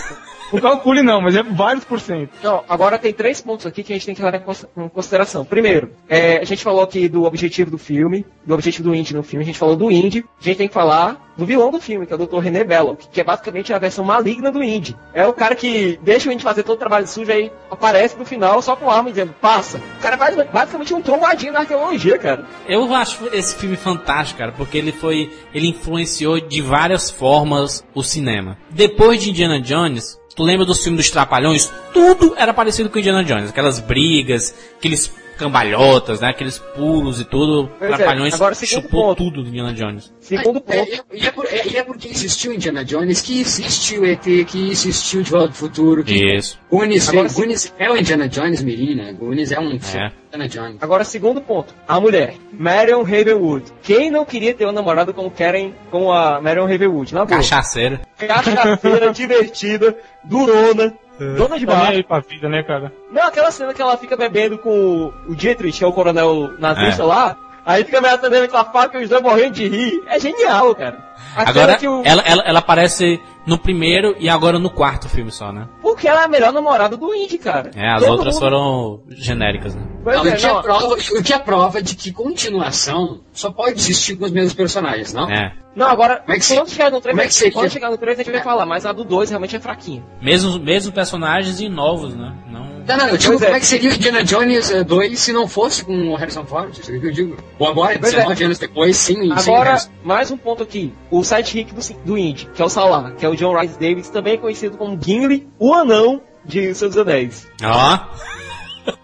Não calcule não, mas é vários por cento. Não, agora tem três pontos aqui que a gente tem que levar em cons- em consideração. Primeiro, é, a gente falou aqui do objetivo do filme, do objetivo do Indy no filme, a gente falou do Indy, a gente tem que falar do vilão do filme, que é o Dr. René Belloc, que é basicamente a versão maligna do Indy. É o cara que deixa o Indy fazer todo o trabalho sujo aí aparece no final só com arma dizendo, passa. O cara é basicamente um trombadinho da arqueologia, cara. Eu acho esse filme fantástico, cara, porque ele foi, ele influenciou de várias formas o cinema. Depois de Indiana Jones, tu lembra dos filmes dos Trapalhões? Tudo era parecido com Indiana Jones, aquelas brigas, aqueles cambalhotas, né, aqueles pulos e tudo. Pois é, Trapalhões agora, segundo chupou ponto. tudo do Indiana Jones. Segundo É, ponto. é, e, é por- é- é porque existiu Indiana Jones, que existiu ET, que existiu De Volta ao Futuro, que Isso. Goonies, Agora, veio- Goonies é o Indiana Jones Mirim, né? Goonies é um É. do Indiana Jones. Agora, segundo ponto. A mulher, Marion Ravenwood. Quem não queria ter uma namorada como Karen, como a Marion Ravenwood? Na boa. Cachaceira. Cachaceira, [laughs] divertida, durona, dona de bar. pra vida, né, cara? Não, aquela cena que ela fica bebendo com o Dietrich, que é o coronel nazista É. lá. Aí fica me atendendo com a faca e os dois morrendo de rir. É genial, cara. A Agora, que o... ela, ela, ela aparece no primeiro e agora no quarto filme só, né? Porque ela é a melhor namorada do Indy, cara. É, as Todo outras mundo- foram genéricas, né? Pois Não, é, o, que é prova, o que é prova de que continuação só pode existir com os mesmos personagens, não? É. Não, agora, Como é que quando chegar no 3, como é que quando chegar no 3 a gente vai falar, mas a do 2 realmente é fraquinha. Mesmo, mesmo personagens e novos, né? Não... Não, não, eu digo Pois é. como é que seria o Indiana Jones eh, 2 se não fosse com o Harrison Ford, isso é o que eu digo. Ou agora, Pois é. 19 anos depois, sem Agora, Harrison. mais um ponto aqui. O sidekick do, do Indy, que é o Salah, que é o John Rice Davis, também conhecido como Gimli, o anão de Seus Anéis. Ó,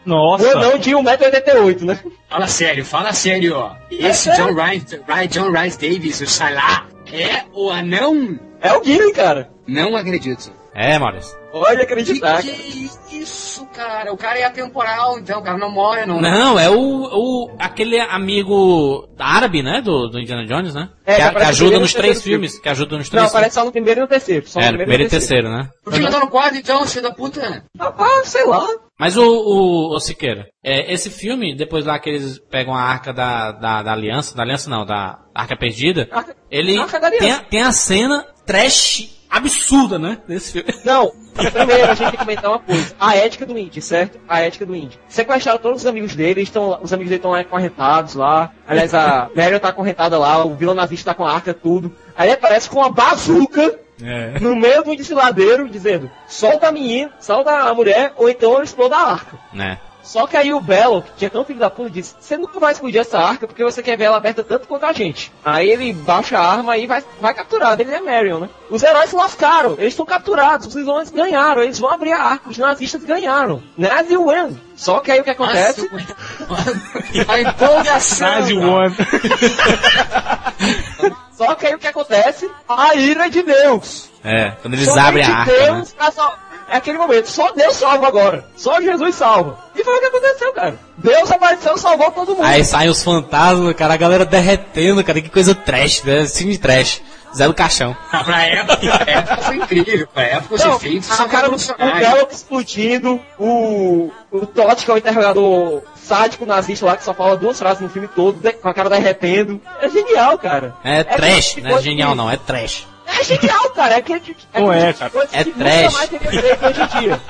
Nossa. O anão de 1,88m, né? Fala sério, fala sério, ó. Esse É John Rice, John Rice Davis, o Salah, é o anão? É o Gimli, cara. Não acredito. É, Maurício. Pode Que, acreditar. que isso, cara? O cara é atemporal, então o cara não morre, não. Não, é o, o aquele amigo árabe, né, do, do Indiana Jones, né? É, que, que a- que ajuda nos três terceiro filmes, que ajuda nos Não, três aparece só no primeiro e no terceiro. Só. É, no primeiro e terceiro, né? Por que não tá no quadro, então, filho da puta? Ah, sei lá. Mas o, o, o Siqueira, é, esse filme, depois lá que eles pegam a arca da, da, da aliança, da aliança não, da arca perdida, Arca- ele Arca da Aliança. tem, a- tem a cena trash absurda, né, desse filme. [laughs] Não, primeiro a gente tem que comentar uma coisa. A ética do Indy, certo? A ética do Indy. Sequestraram todos os amigos dele, estão, os amigos dele estão lá acorrentados lá. Aliás, a Marion tá acorrentada lá, o vilão nazista tá com a arca, tudo. Aí ele aparece com uma bazuca É. no meio do desfiladeiro, dizendo: solta a menina, solta a mulher, ou então eu explodo a arca. Né? Só que aí o Belo, que é tão filho da puta, disse: Você nunca vai explodir essa arca porque você quer ver ela aberta tanto quanto a gente. Aí ele baixa a arma e vai, vai capturar. Ele é Marion, né? Os heróis se lascaram, eles estão capturados, os vilões ganharam, eles vão abrir a arca, os nazistas ganharam. Nazi win. Só que aí o que acontece? [laughs] a empolgação. Nazi. One. [laughs] Só que aí o que acontece? A ira de Deus. É, quando eles Somente abrem a arca, né? Deus pra sal- É aquele momento, só Deus salva agora. Só Jesus salva. E foi o que aconteceu, cara. Deus apareceu e salvou todo mundo. Aí saem os fantasmas, cara, a galera derretendo, cara, que coisa trash, né? Filme trash. Zé do caixão. [laughs] Pra época, época foi incrível. Pra época os Não, efeitos a cara do explodindo, o, o Todd, que é o interrogador sádico nazista lá, que só fala duas frases no filme todo, com a cara derretendo. É genial, cara. É trash, tipo de não é genial não, é trash. É genial, cara. É Não aquele é, tipo de cara. É que trash. mais hoje em dia.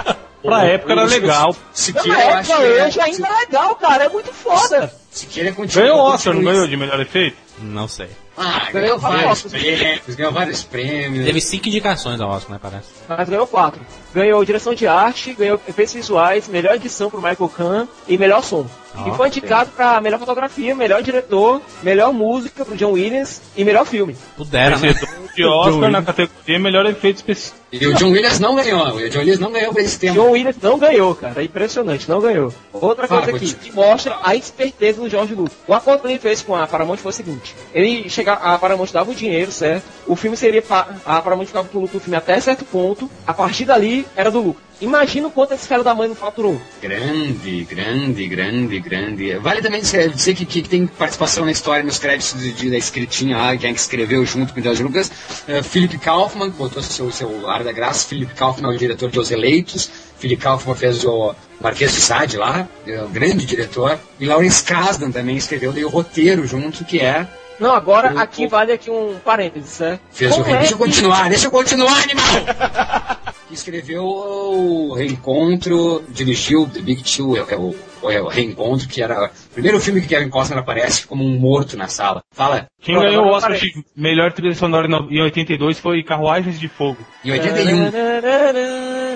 Pra época era legal. Siqueira, Na eu acho época, que é- hoje ainda é legal, cara. É muito foda. Siqueira continua. Ganhou o Oscar, não ganhou de melhor efeito? Não sei. Ah, Ganhou ganhou vários vários prêmios, ganhou vários prêmios. Teve cinco indicações ao Oscar, né, parece. Mas ganhou quatro. Ganhou direção de arte, ganhou efeitos visuais, melhor edição pro Michael Kahn e melhor som. E foi indicado pra melhor fotografia, melhor diretor, melhor música pro John Williams e melhor filme. Puderam, né? De Oscar na categoria melhor efeito especial. E o John Williams não ganhou. O John Williams não ganhou por esse tempo. John Williams não ganhou, cara. É impressionante, não ganhou. Outra coisa Fala, aqui, que mostra a esperteza do George Lucas. O acordo que ele fez com a Paramount foi o seguinte: ele chega, a Paramount dava o dinheiro, certo? O filme seria. pa- A Paramount ficava com o lucro do filme até certo ponto. A partir dali era do lucro. Imagina o quanto esse cara da mãe não faturou. Grande, grande, grande, grande. Vale também dizer que, que tem participação na história, nos créditos de, de- da escritinha lá, quem é que escreveu junto com o George Lucas. Uh, Philip Kaufman, botou seu, seu ar da graça. Philip Kaufman é o diretor de Os Eleitos. Philip Kaufman fez o Marquês de Sade lá, é um grande diretor. E Lawrence Kasdan também escreveu daí o roteiro junto, que é. Não, agora aqui vale aqui um parênteses, certo? Fez o Como re... é Deixa eu continuar, deixa eu continuar, animal! [laughs] escreveu o Reencontro, dirigiu The Big Two, é, o, o Reencontro, que era o primeiro filme que Kevin Costner aparece como um morto na sala. Fala, Quem Pronto, ganhou o Oscar de melhor trilha sonora em no- em 82 foi Carruagens de Fogo. em 81.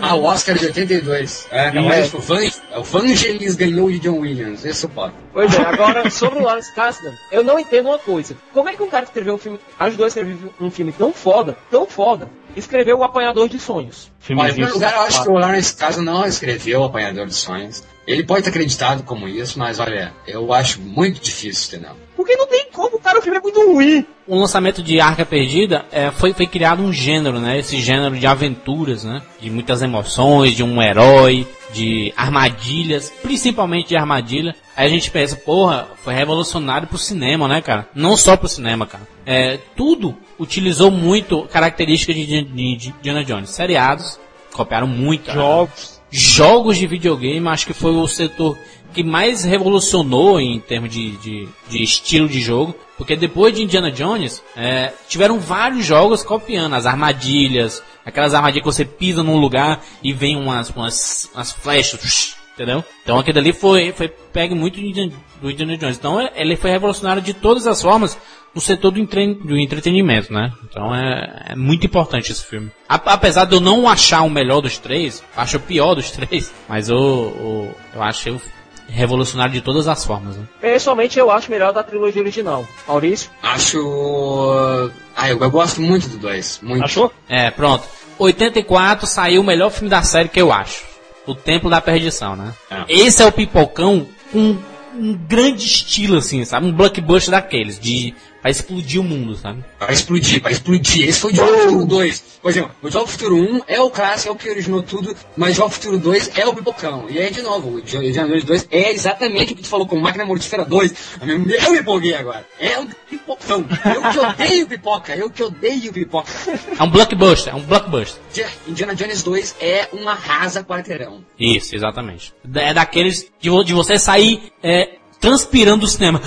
Ah, o Oscar de 82. É, não, É. mas o Van, o Vangelis ganhou de John Williams, esse é o ponto. Pois é, agora sobre o Lawrence Kasdan, eu não entendo uma coisa. Como é que um cara que escreveu um filme, ajudou a escrever um filme tão foda, tão foda, escreveu O Apanhador de Sonhos? Olha, em primeiro lugar, eu acho que o Lawrence Kasdan não escreveu O Apanhador de Sonhos. Ele pode ter acreditado como isso, mas olha, eu acho muito difícil, entendeu? Porque não tem como, cara, o filme é muito ruim. O lançamento de Arca Perdida é, foi, foi criado um gênero, né? Esse gênero de aventuras, né? De muitas emoções, de um herói, de armadilhas, principalmente de armadilha. Aí a gente pensa, porra, foi revolucionário pro cinema, né, cara? Não só pro cinema, cara. É, tudo utilizou muito características de, de, de Indiana Jones. Seriados, copiaram muito. Jogos. Jogos de videogame, acho que foi o setor que mais revolucionou em termos de, de, de estilo de jogo, porque depois de Indiana Jones, é, tiveram vários jogos copiando as armadilhas, aquelas armadilhas que você pisa num lugar e vem umas, umas, umas flechas, entendeu? Então aquele ali foi, foi pegue muito do Indiana Jones. Então é- ele foi revolucionário de todas as formas no setor do, entre- do entretenimento, né? Então é, é muito importante esse filme. A- apesar de eu não achar o melhor dos três, acho o pior dos [laughs] três, mas o, o- eu achei o revolucionário de todas as formas, né? Pessoalmente, eu acho melhor da trilogia original. Maurício? Acho. Ah, eu, eu gosto muito do dois. Muito. Achou? É, pronto. 84 saiu o melhor filme da série que eu acho. O Templo da Perdição, né? É. Esse é o pipocão com um grande estilo, assim, sabe? Um blockbuster daqueles, de pra explodir o mundo, sabe? Pra explodir, pra explodir. Esse foi o Jogo do Futuro 2. Por exemplo, o Jogo Futuro 1 é o clássico, é o que originou tudo, mas o Jogo Futuro 2 é o pipocão. E aí, de novo, o Indiana Jones 2 é exatamente o que tu falou com Máquina Mortífera 2. Eu me eu me empolguei agora. É um pipocão. Eu que odeio pipoca, eu que odeio pipoca. É um blockbuster, é um blockbuster. Indiana Jones 2 é um arrasa quarteirão. Isso, exatamente. É daqueles de, de você sair é, transpirando do cinema.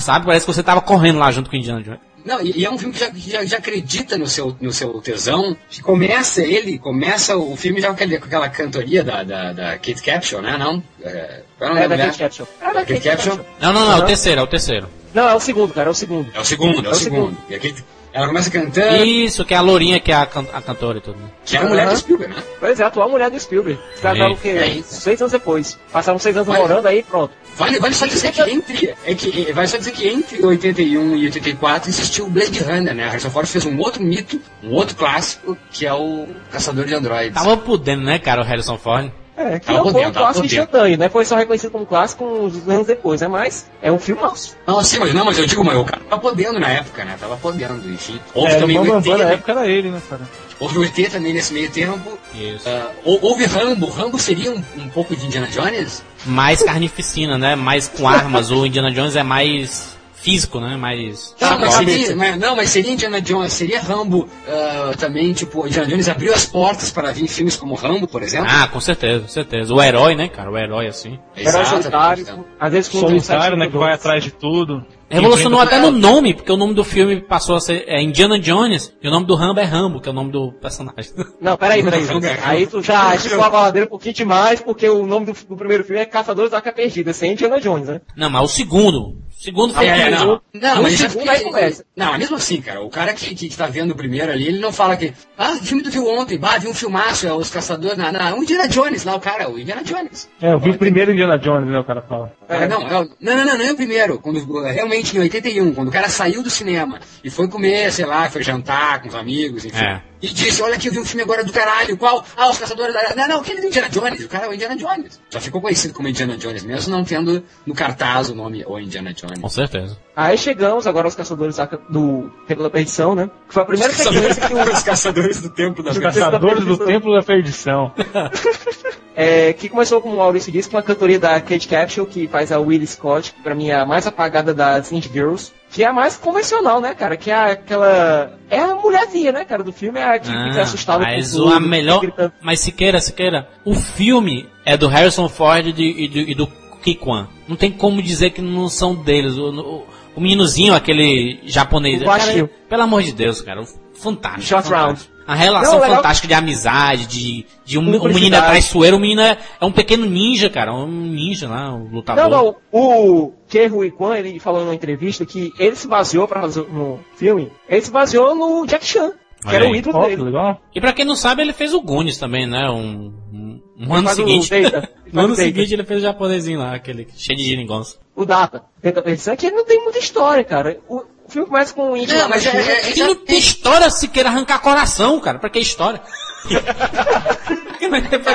Sabe? Parece que você tava correndo lá junto com o Indiana Jones. Não, e, e é um filme que já, já, já acredita no seu, no seu tesão, que começa ele, começa o filme já com, aquela cantoria da, da, da Kate Capshaw, né? Não? É, qual é o nome É da Kate? Capshaw. É da Kate Capshaw? Não, não, não, é o terceiro, é o terceiro. Não, é o segundo, cara, é o segundo. É o segundo, é o É o segundo. E a Kate, Ela começa cantando, Isso, que é a Lourinha, que é a, can- a cantora e tudo. né? que era a mulher Aham. do Spielberg, né? Pois é, a atual mulher do Spielberg. Os caras É, estavam o quê? é isso. Seis anos depois. Passaram seis anos Mas- namorando aí pronto. Vale, vale só dizer que entre. É que, vale só dizer que entre 81 e 84 existiu o Blade Runner, né? A Harrison Ford fez um outro mito, um outro clássico, que é o Caçador de Androides. Tava podendo, né, cara, o Harrison Ford. É, que não foi um clássico instantâneo, né? Foi só reconhecido como clássico uns anos depois, né? Mas é um filmaço. Não, sim, mas não, mas eu digo, mas o cara tava podendo na época, né? Tava podendo, enfim. Houve É, também o Bambam na né? época era ele, né, cara? Houve o ET também nesse meio tempo. Isso. Hou- houve Rambo. Rambo seria um, um pouco de Indiana Jones? Mais carnificina, né? Mais com armas. o Indiana Jones é mais físico, né? Mais. Não, mas seria, mas- não, mas seria Indiana Jones, seria Rambo ah, também, tipo, Indiana Jones abriu as portas para vir filmes como Rambo, por exemplo? Ah, com certeza, com certeza. O herói, né, cara? O herói, assim. Herói Exatamente, solitário, então. às vezes com Solitário, né, que vai atrás de tudo. Revolucionou até no nome, porque o nome do filme passou a ser é Indiana Jones e o nome do Rambo é Rambo, que é o nome do personagem. [laughs] Não, peraí, peraí. [laughs] Aí tu já esticou a baladeira um pouquinho demais, porque o nome do, do primeiro filme é Caçadores da Arca Perdida, sem Indiana Jones, né? Não, mas o segundo. Segundo foi É, que- não, não, mas segundo aí começa. Não, mesmo assim, cara, o cara que, que tá vendo o primeiro ali, ele não fala que, ah, o filme tu viu ontem, bah, vi um filmaço, é os caçadores, não, não, o Indiana Jones lá, o cara, o Indiana Jones. É, eu vi o primeiro Indiana Jones, né, o cara fala. Ah, não, é não, não, não, não é o primeiro. Quando, realmente, em 81, quando o cara saiu do cinema e foi comer, sei lá, foi jantar com os amigos, enfim. É. E disse, olha aqui, eu vi um filme agora do caralho, qual? Ah, os caçadores da... Não, não, aquele do Indiana Jones, o cara é o Indiana Jones. Já ficou conhecido como Indiana Jones, mesmo não tendo no cartaz o nome o Indiana Jones. Com certeza. Aí chegamos agora aos Caçadores da do Templo da Perdição, né? Que foi a primeira sequência que Os caçadores do Templo da Os Perdição. Caçadores do Templo da Perdição. [laughs] É, que começou, como o Maurício disse, com a cantoria da Kate Capshaw, que faz a Willie Scott, que pra mim é a mais apagada das Indie Girls. Que é a mais convencional, né, cara? Que é aquela. É a mulherzinha, né, cara, do filme. É a que fica assustada Ah, mas com o, tudo, a melhor. gritando. Mas Siqueira, Siqueira, o filme é do Harrison Ford e, de- e do, Kikwan. Não tem como dizer que não são deles. O, o, o meninozinho, aquele japonês. Cara, pelo amor de Deus, cara. Fantástico. Short fantástico. A relação Não, fantástica de amizade, de, de um, um menino é traiçoeiro, o menino é, é um pequeno ninja, cara. Um ninja lá, um lutador. Não, não. O Ke Huy Kwan, ele falou numa entrevista que ele se baseou pra fazer no filme. Ele se baseou no Jack Chan, que Olha era aí. o ídolo dele. legal. E pra quem não sabe, ele fez o Goonies também, né? Um, um, um ano seguinte. [laughs] No ano seguinte ele fez o japonesinho lá, aquele cheio de geringonça. O Data. Tenta perdição, que ele não tem muita história, cara. O filme começa com um índio. Não, lá mas é, é, é, E não tem história se queira arrancar coração, cara. Pra que história? Ah,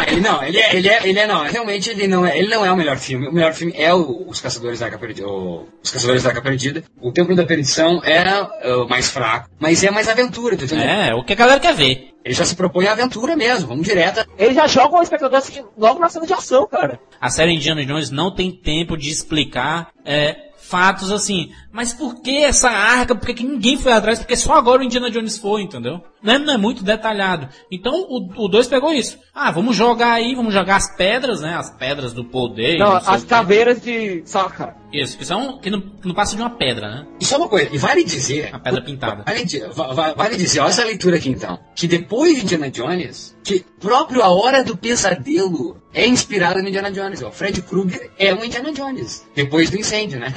[laughs] ele não, ele é, ele é, ele é não, realmente ele não é, ele não é o melhor filme. O melhor filme é o, Os Caçadores da Arca Perdida, o- Os Caçadores da Arca Perdida. O Templo da Perdição é, é o mais fraco, mas é mais aventura, tu entendeu? É, o que a galera quer ver. Ele já se propõe a aventura mesmo, vamos direto. Ele já joga o espectador assim, logo na cena de ação, cara. A série Indiana Jones não tem tempo de explicar é, fatos assim. Mas por que essa arca? Por que, ninguém foi atrás? Porque só agora o Indiana Jones foi, entendeu? Não é, não é muito detalhado. Então o 2 pegou isso. Ah, vamos jogar aí, vamos jogar as pedras, né? As pedras do poder. Não, não as caveiras de saca. Isso, que, são, que, não, que não passa de uma pedra, né? E só uma coisa, e vale dizer. Uma pedra pintada. Vale, vale dizer, olha essa leitura aqui então. Que depois de Indiana Jones, que próprio A Hora do Pesadelo é inspirado no Indiana Jones. O Fred Krueger é um Indiana Jones. Depois do incêndio, né?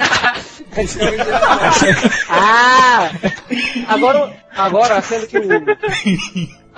É [laughs] um. Ah! Agora, agora a cena que o.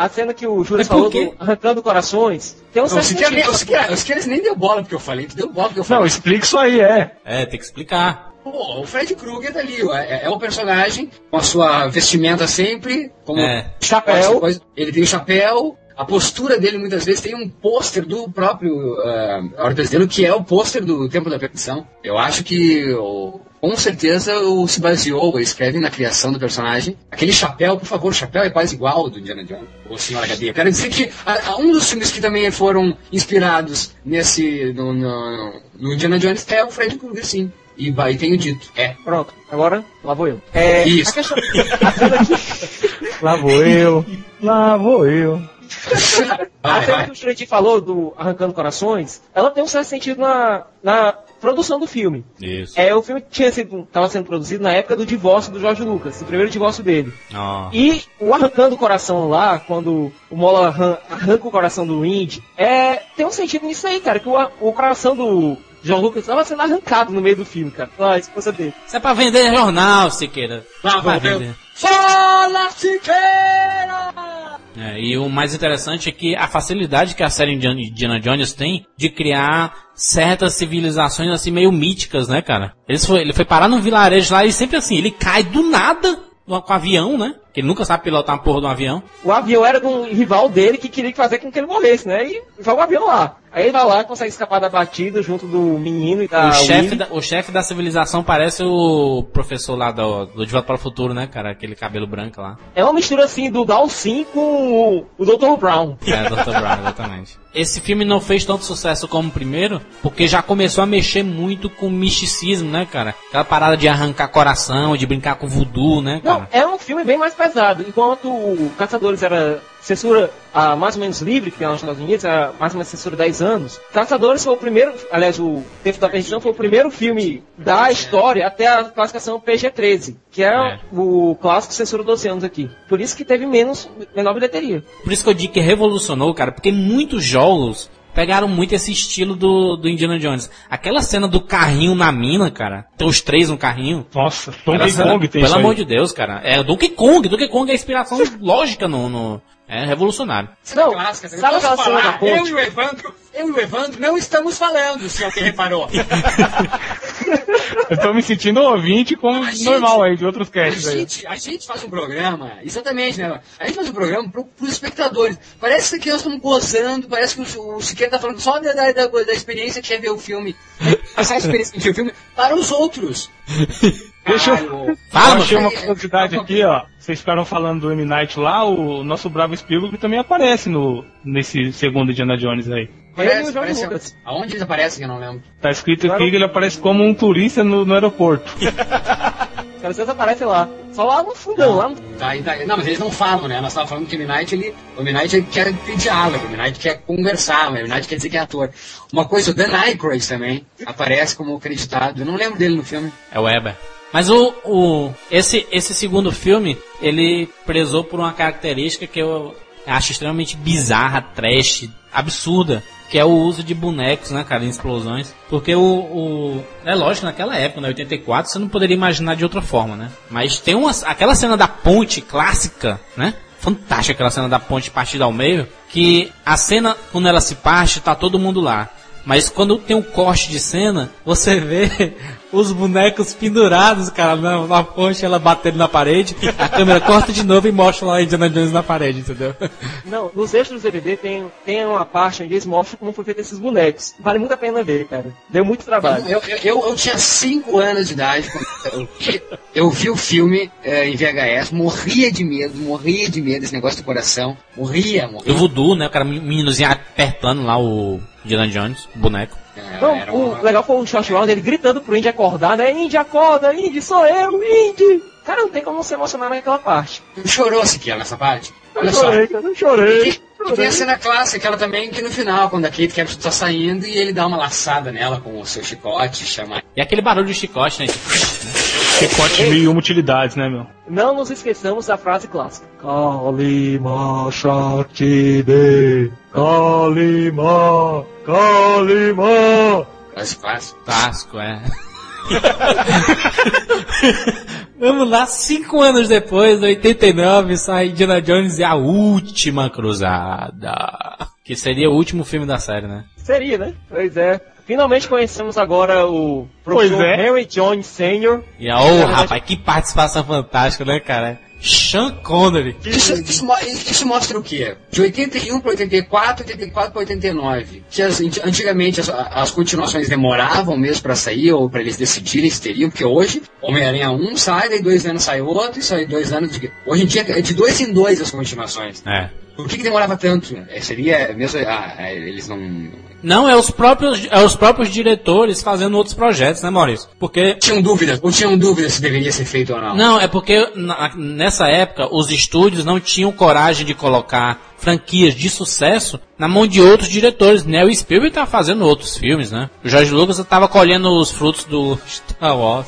A cena que o Júlio por falou do arrancando corações. Tem um Não, Siqueira nem- sentido. o Siqueira- o Siqueira nem deu bola porque eu falei, tu deu bola porque eu Não, falei. explica isso aí, é. É, tem que explicar. Pô, o Fred Krueger tá ali, ó, é, é o personagem com a sua vestimenta sempre, como É. Chapéu. ele tem o chapéu, a postura dele muitas vezes tem um pôster do próprio uh, do Pesadelo, que é o pôster do Templo da Perdição. Eu acho que o- com certeza o se baseou, o escreve na criação do personagem. Aquele chapéu, por favor, o chapéu é quase igual ao do Indiana Jones, ou Senhora HD. Eu quero dizer que a- a- um dos filmes que também foram inspirados nesse no, no- no Indiana Jones é o Fred Krueger, sim. E vai, tenho dito. É. Pronto, agora lá vou eu. É, Isso. A, questão, Lá vou eu. Lá vou eu. A Vai, cena vai. que o Shreddy falou do Arrancando Corações, ela tem um certo sentido na, na produção do filme. Isso. É, o filme tinha sido, tava sendo produzido na época do divórcio do Jorge Lucas, do primeiro divórcio dele. Ó. E o arrancando o coração lá, quando o Mola arran- arranca o coração do Indy, é, tem um sentido nisso aí, cara, que o, o coração do, João Lucas estava sendo arrancado no meio do filme, cara. Ah, a esposa dele. Isso é pra vender jornal, Siqueira. Lá, Pra vamos vender. Fala, Siqueira! É, e o mais interessante é que a facilidade que a série Indiana Indiana Jones tem de criar certas civilizações assim meio míticas, né, cara? Ele foi, ele foi parar num vilarejo lá e sempre assim, ele cai do nada com o avião, né? Que ele nunca sabe pilotar uma porra de um avião. O avião era de um rival dele que queria fazer com que ele morresse, né? E joga o avião lá. Aí ele vai lá consegue escapar da batida junto do menino e da o, chefe da, o chefe da civilização parece o professor lá do, do De Volta para o Futuro, né, cara? Aquele cabelo branco lá. É uma mistura assim do Dalsin com o, o Dr. Brown. É, Dr. Brown, exatamente. [laughs] Esse filme não fez tanto sucesso como o primeiro, porque já começou a mexer muito com misticismo, né, cara? Aquela parada de arrancar coração, de brincar com voodoo, né, Não, cara? é um filme bem mais pesado. Enquanto o Caçadores era censura ah, mais ou menos livre, que é nos Estados Unidos, era mais ou menos censura 10 anos. Caçadores foi o primeiro, aliás, o Tempo da Perdição foi o primeiro filme da história até a classificação PG-13, que é, É. o clássico censura 12 anos aqui. Por isso que teve menos, menor bilheteria. Por isso que eu digo que revolucionou, cara, porque muitos jogos pegaram muito esse estilo do, do Indiana Jones. Aquela cena do carrinho na mina, cara, tem os três no carrinho. Nossa, Donkey cena- Kong tem Pelo isso amor aí. de Deus, cara. É o Donkey Kong. Donkey Kong é a inspiração [laughs] lógica no, no- É revolucionário. Não, Clássica, eu sabe aquela cena da falar? Eu ponte? e o Evandro, eu e o Evandro não estamos falando, se alguém reparou. [laughs] Eu tô me sentindo um ouvinte como A gente- normal aí, de outros A casts aí. gente, a gente faz um programa, exatamente, né? A gente faz um programa pro, pros espectadores. Parece que nós estamos gozando, parece que o, o Siqueira tá falando só da, da, da, da experiência que é ver o filme. Passar a experiência de ver o filme para os outros. [laughs] Deixa eu-. Fala, eu achei uma curiosidade aqui, ó. Vocês ficaram falando do M. Night lá, o nosso bravo Spielberg também aparece no, nesse segundo Indiana Jones aí. Ele e o Parece, Jorge parece, Lucas. aonde eles aparecem que eu não lembro. Tá escrito aqui que ele aparece como um turista no, no aeroporto. [laughs] Os caras aparecem lá. Só lá no fundão, lá no... Tá, tá- não, mas eles não falam, né? Nós estávamos falando que o Midnight, ele, o Midnight ele quer ter diálogo, o Midnight quer conversar, o Midnight quer dizer que é ator. Uma coisa, o Dan Aykroyd também aparece como acreditado. Eu não lembro dele no filme. É o Weber. Mas o, o esse, esse segundo filme, ele prezou por uma característica que eu acho extremamente bizarra, trash, absurda, que é o uso de bonecos, né, cara, em explosões. Porque o, o é lógico, naquela época, na 84, você não poderia imaginar de outra forma, né? Mas tem uma, aquela cena da ponte clássica, né? Fantástica aquela cena da ponte partida ao meio, que a cena, quando ela se parte, tá todo mundo lá. Mas quando tem um corte de cena, você vê [laughs] os bonecos pendurados, cara, na, na ponte, ela batendo na parede. A câmera corta de novo e mostra lá a Indiana Jones na parede, entendeu? Não, nos extras do DVD tem, tem uma parte onde eles mostram como foi feito esses bonecos. Vale muito a pena ver, cara. Deu muito trabalho. Eu, eu, eu, eu tinha 5 anos de idade eu, vi o filme eh, em VHS, morria de medo, morria de medo desse negócio do coração. Morria, o morria. voodoo, né? O cara, meninozinho apertando lá o Indiana Jones, boneco. É, Não, o legal foi o Short Round, ele gritando pro Indy acordar, né? Indy, acorda, Indy, sou eu, Indy! Cara, não tem como não se emocionar naquela parte. Chorou Siqueira nessa parte? Olha eu só. chorei, cara, eu chorei. E, e tem a cena clássica, aquela também, que no final, quando a Kate Capshaw tá saindo e ele dá uma laçada nela com o seu chicote, chama. E aquele barulho de chicote, né? Chicote mil e uma utilidades, né, meu? Não nos esqueçamos da frase clássica. Kalima Shakti Kalima, Kalima. Frase clássica. Clássico, é. [laughs] Vamos lá, cinco anos depois, 89, sai Indiana Jones e a última cruzada. Que seria o último filme da série, né? Seria, né? Pois é. Finalmente conhecemos agora o professor é. Henry Jones Sr. E a, oh, rapaz, que participação fantástica, né, cara? Sean Connery. Isso, isso, isso mostra o quê? De 81 para 84, 84 para 89. Que as- antigamente as, as continuações demoravam mesmo para sair, ou para eles decidirem se teriam, porque hoje, Homem-Aranha 1 sai, daí dois anos sai outro, e sai dois anos de. Hoje em dia é de dois em dois as continuações. É. Por que, que demorava tanto? É, seria mesmo. Ah, é, eles não. Não, é os próprios, é os próprios diretores fazendo outros projetos, né, Maurício? Porque Tinham dúvidas, ou tinham dúvidas se deveria ser feito ou não. Não, é porque na- nessa época os estúdios não tinham coragem de colocar franquias de sucesso na mão de outros diretores, né? O Spielberg tá fazendo outros filmes, né? O George Lucas estava colhendo os frutos do Star Wars.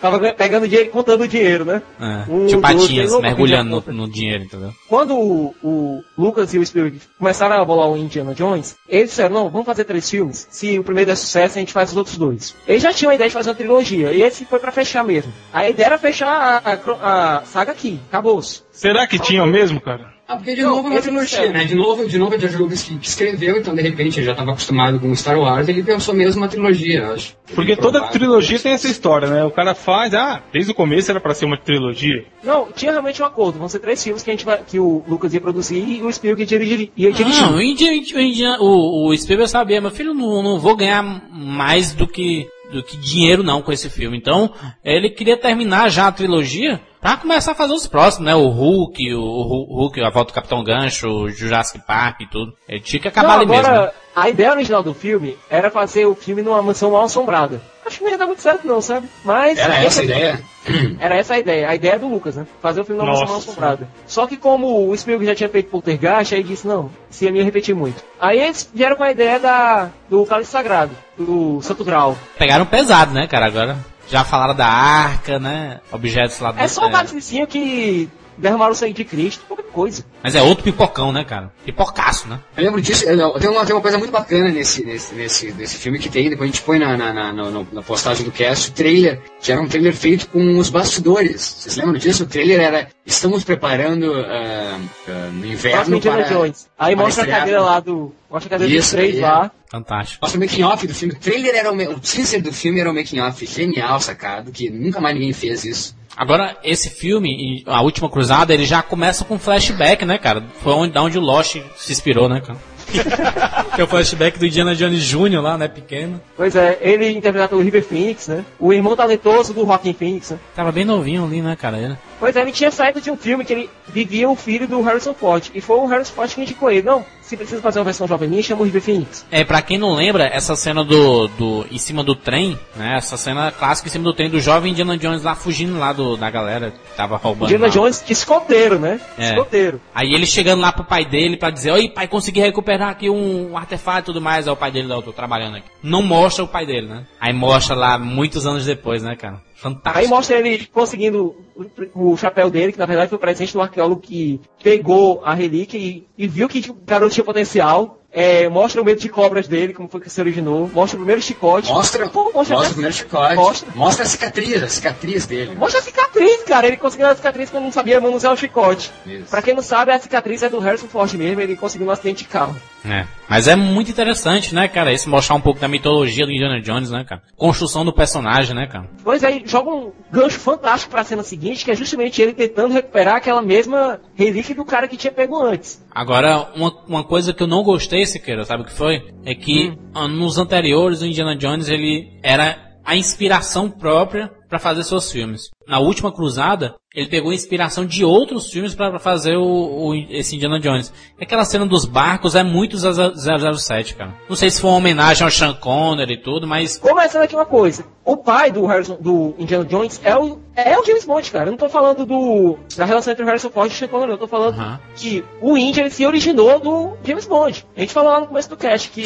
Tava pegando dinheiro, contando o dinheiro, né? É, Um, tipo patinhas, mergulhando no, no dinheiro, entendeu? Quando o, o Lucas e o Spielberg começaram a bolar o Indiana Jones, eles disseram, não, vamos fazer três filmes. Se o primeiro der sucesso, a gente faz os outros dois. Eles já tinham a ideia de fazer uma trilogia, e esse foi pra fechar mesmo. A ideia era fechar a, a a saga aqui, acabou-se. Será que tinham mesmo, cara? Ah, porque de Não, novo é uma trilogia, né? De novo, de novo é George Lucas que escreveu, então de repente ele já estava acostumado com Star Wars, ele pensou mesmo uma trilogia, acho. Porque toda Provável. trilogia tem essa história, né? O cara faz, ah, desde o começo era pra ser uma trilogia. Não, tinha realmente um acordo. Vão ser três filmes que, a gente vai, que o Lucas ia produzir e o Spielberg ia dirigir. Ia dirigir. Não, o, o, Indi- o, o Spielberg sabia, meu filho, não, não vou ganhar mais do que, do que dinheiro não com esse filme. Então, ele queria terminar já a trilogia pra começar a fazer os próximos, né? O Hulk, o, o Hulk, a volta do Capitão Gancho, o Jurassic Park e tudo. Ele tinha que acabar Não, ali mesmo. agora, né? a ideia original do filme era fazer o filme numa mansão mal assombrada. Acho que não ia dar muito certo não, sabe? Mas... Era essa a ideia? [coughs] Era essa a ideia. A ideia do Lucas, né? Fazer o filme numa mansão mal assombrada. Só que como o Spielberg já tinha feito Poltergeist, aí disse, não, se ia me repetir muito. Aí eles vieram com a ideia da, do Cálice Sagrado, do Santo Grau. Pegaram pesado, né, cara? Agora já falaram da arca, né? Objetos lá do... É só um cálicezinho que derramaram o sangue de Cristo, coisa. Mas é outro pipocão, né, cara? Pipocaço, né? Eu lembro disso, eu- tem uma, tem uma coisa muito bacana nesse, nesse, nesse, nesse filme que tem, depois a gente põe na, na, na, no- na postagem do cast, o trailer, que era um trailer feito com os bastidores. Vocês lembram disso? O trailer era, estamos preparando ah, ah, no inverno para... Jones. Aí para mostra a cadeira lá do. Mostra a cadeira Isso, aí, é. lá. Fantástico. Mostra o making off do filme. O trailer era o, o teaser do filme era o making off genial, sacado, que nunca mais ninguém fez isso. Agora, esse filme, A Última Cruzada, ele já começa com flashback, né, cara? Foi onde, da onde o Lost se inspirou, né, cara? [laughs] que é o flashback do Indiana Jones Jr. lá, né, pequeno. Pois é, ele interpretado pelo River Phoenix, né? O irmão talentoso do Rockin' Phoenix, né? Tava bem novinho ali, né, cara? Ele... Pois é, ele tinha saído de um filme que ele vivia o filho do Harrison Ford. E foi o Harrison Ford que indicou ele. Não, se precisa fazer uma versão juvenis, chama o River Phoenix. É, pra quem não lembra, essa cena do, do em cima do trem, né? Essa cena clássica em cima do trem do jovem Indiana Jones lá fugindo lá do, da galera que tava roubando. Indiana lá. Jones escoteiro, né? É. Escoteiro. Aí ele chegando lá pro pai dele pra dizer, oi pai, consegui recuperar aqui um artefato e tudo mais. Aí o pai dele, não, eu tô trabalhando aqui. Não mostra o pai dele, né? Aí mostra lá muitos anos depois, né, cara? Fantástico. Aí mostra ele conseguindo o, chapéu dele, que na verdade foi o presente do arqueólogo que pegou a relíquia e, e viu que o garoto tinha potencial. É, mostra o medo de cobras dele, como foi que se originou. Mostra o primeiro chicote. Mostra, Pô, mostra, até- o primeiro chicote. Mostra. Mostra a cicatriz, a cicatriz dele. Mostra a cicatriz, cara. Ele conseguiu a cicatriz quando não sabia manusear o chicote. Isso. Pra quem não sabe, a cicatriz é do Harrison Ford mesmo. Ele conseguiu um acidente de carro. É. Mas é muito interessante, né, cara? Isso mostrar um pouco da mitologia do Indiana Jones, né, cara? Construção do personagem, né, cara? Pois aí, joga um gancho fantástico pra cena seguinte, que é justamente ele tentando recuperar aquela mesma relíquia do cara que tinha pego antes. Agora, uma, uma coisa que eu não gostei, Siqueira, sabe o que foi? É que ah, nos anteriores o Indiana Jones ele era a inspiração própria pra fazer seus filmes. Na última cruzada, ele pegou inspiração de outros filmes pra pra fazer o, o- esse Indiana Jones. Aquela cena dos barcos é muito 007, cara. Não sei se foi uma homenagem ao Sean Connery e tudo, mas Começando aqui uma coisa. O pai do Harrison, do Indiana Jones é o, é o James Bond, cara. Eu não tô falando do, da relação entre o Harrison Ford e o Sean Connery. Eu tô falando Aham. que o Indy ele se originou do James Bond. A gente falou lá no começo do cast que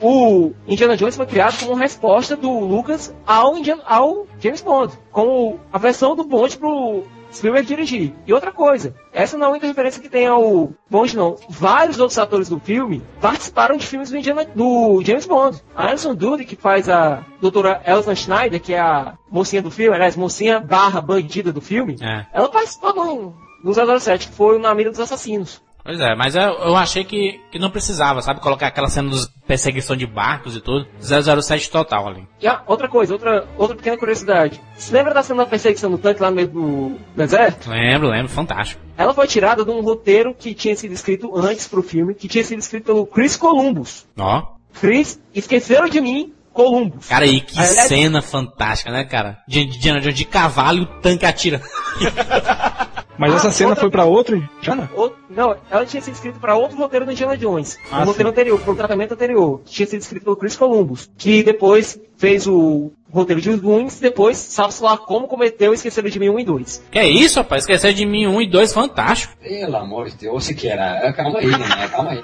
o Indiana Jones foi criado como resposta do Lucas ao, Indiana, ao James Bond. Como a versão do Bond pro Spielberg dirigir. E outra coisa, essa não é a única referência que tem ao Bond, não. Vários outros atores do filme participaram de filmes do, Indiana, do James Bond. A Alison Doody, que faz a doutora Elsa Schneider, que é a mocinha do filme, aliás, mocinha barra bandida do filme, É. ela participou do, do 007, que foi Na Mira dos Assassinos. Pois é, mas eu, eu achei que, que não precisava, sabe? Colocar aquela cena de perseguição de barcos e tudo. 007 total ali. E ah, outra coisa, outra, outra pequena curiosidade. Se lembra da cena da perseguição do tanque lá no meio do deserto? Lembro, lembro, fantástico. Ela foi tirada de um roteiro que tinha sido escrito antes pro filme, que tinha sido escrito pelo Chris Columbus. Ó. Chris, esqueceram de mim, Columbus. Cara, e que Aliás- cena fantástica, né, cara? De, de, de, de cavalo e o tanque atira. Mas Ah, essa cena outra- foi pra outro Indiana? Não, ela tinha sido escrita para outro roteiro do Indiana Jones. Ah, um roteiro anterior, para um tratamento anterior. Tinha sido escrito pelo Chris Columbus. Que depois fez o roteiro de Goonies, depois, sabe-se lá como cometeu Esqueceram de Mim 1 e 2. Que é isso, rapaz? Esquecer de mim um e dois, fantástico. Pelo amor de Deus, Siqueira, calma aí, né? Calma aí.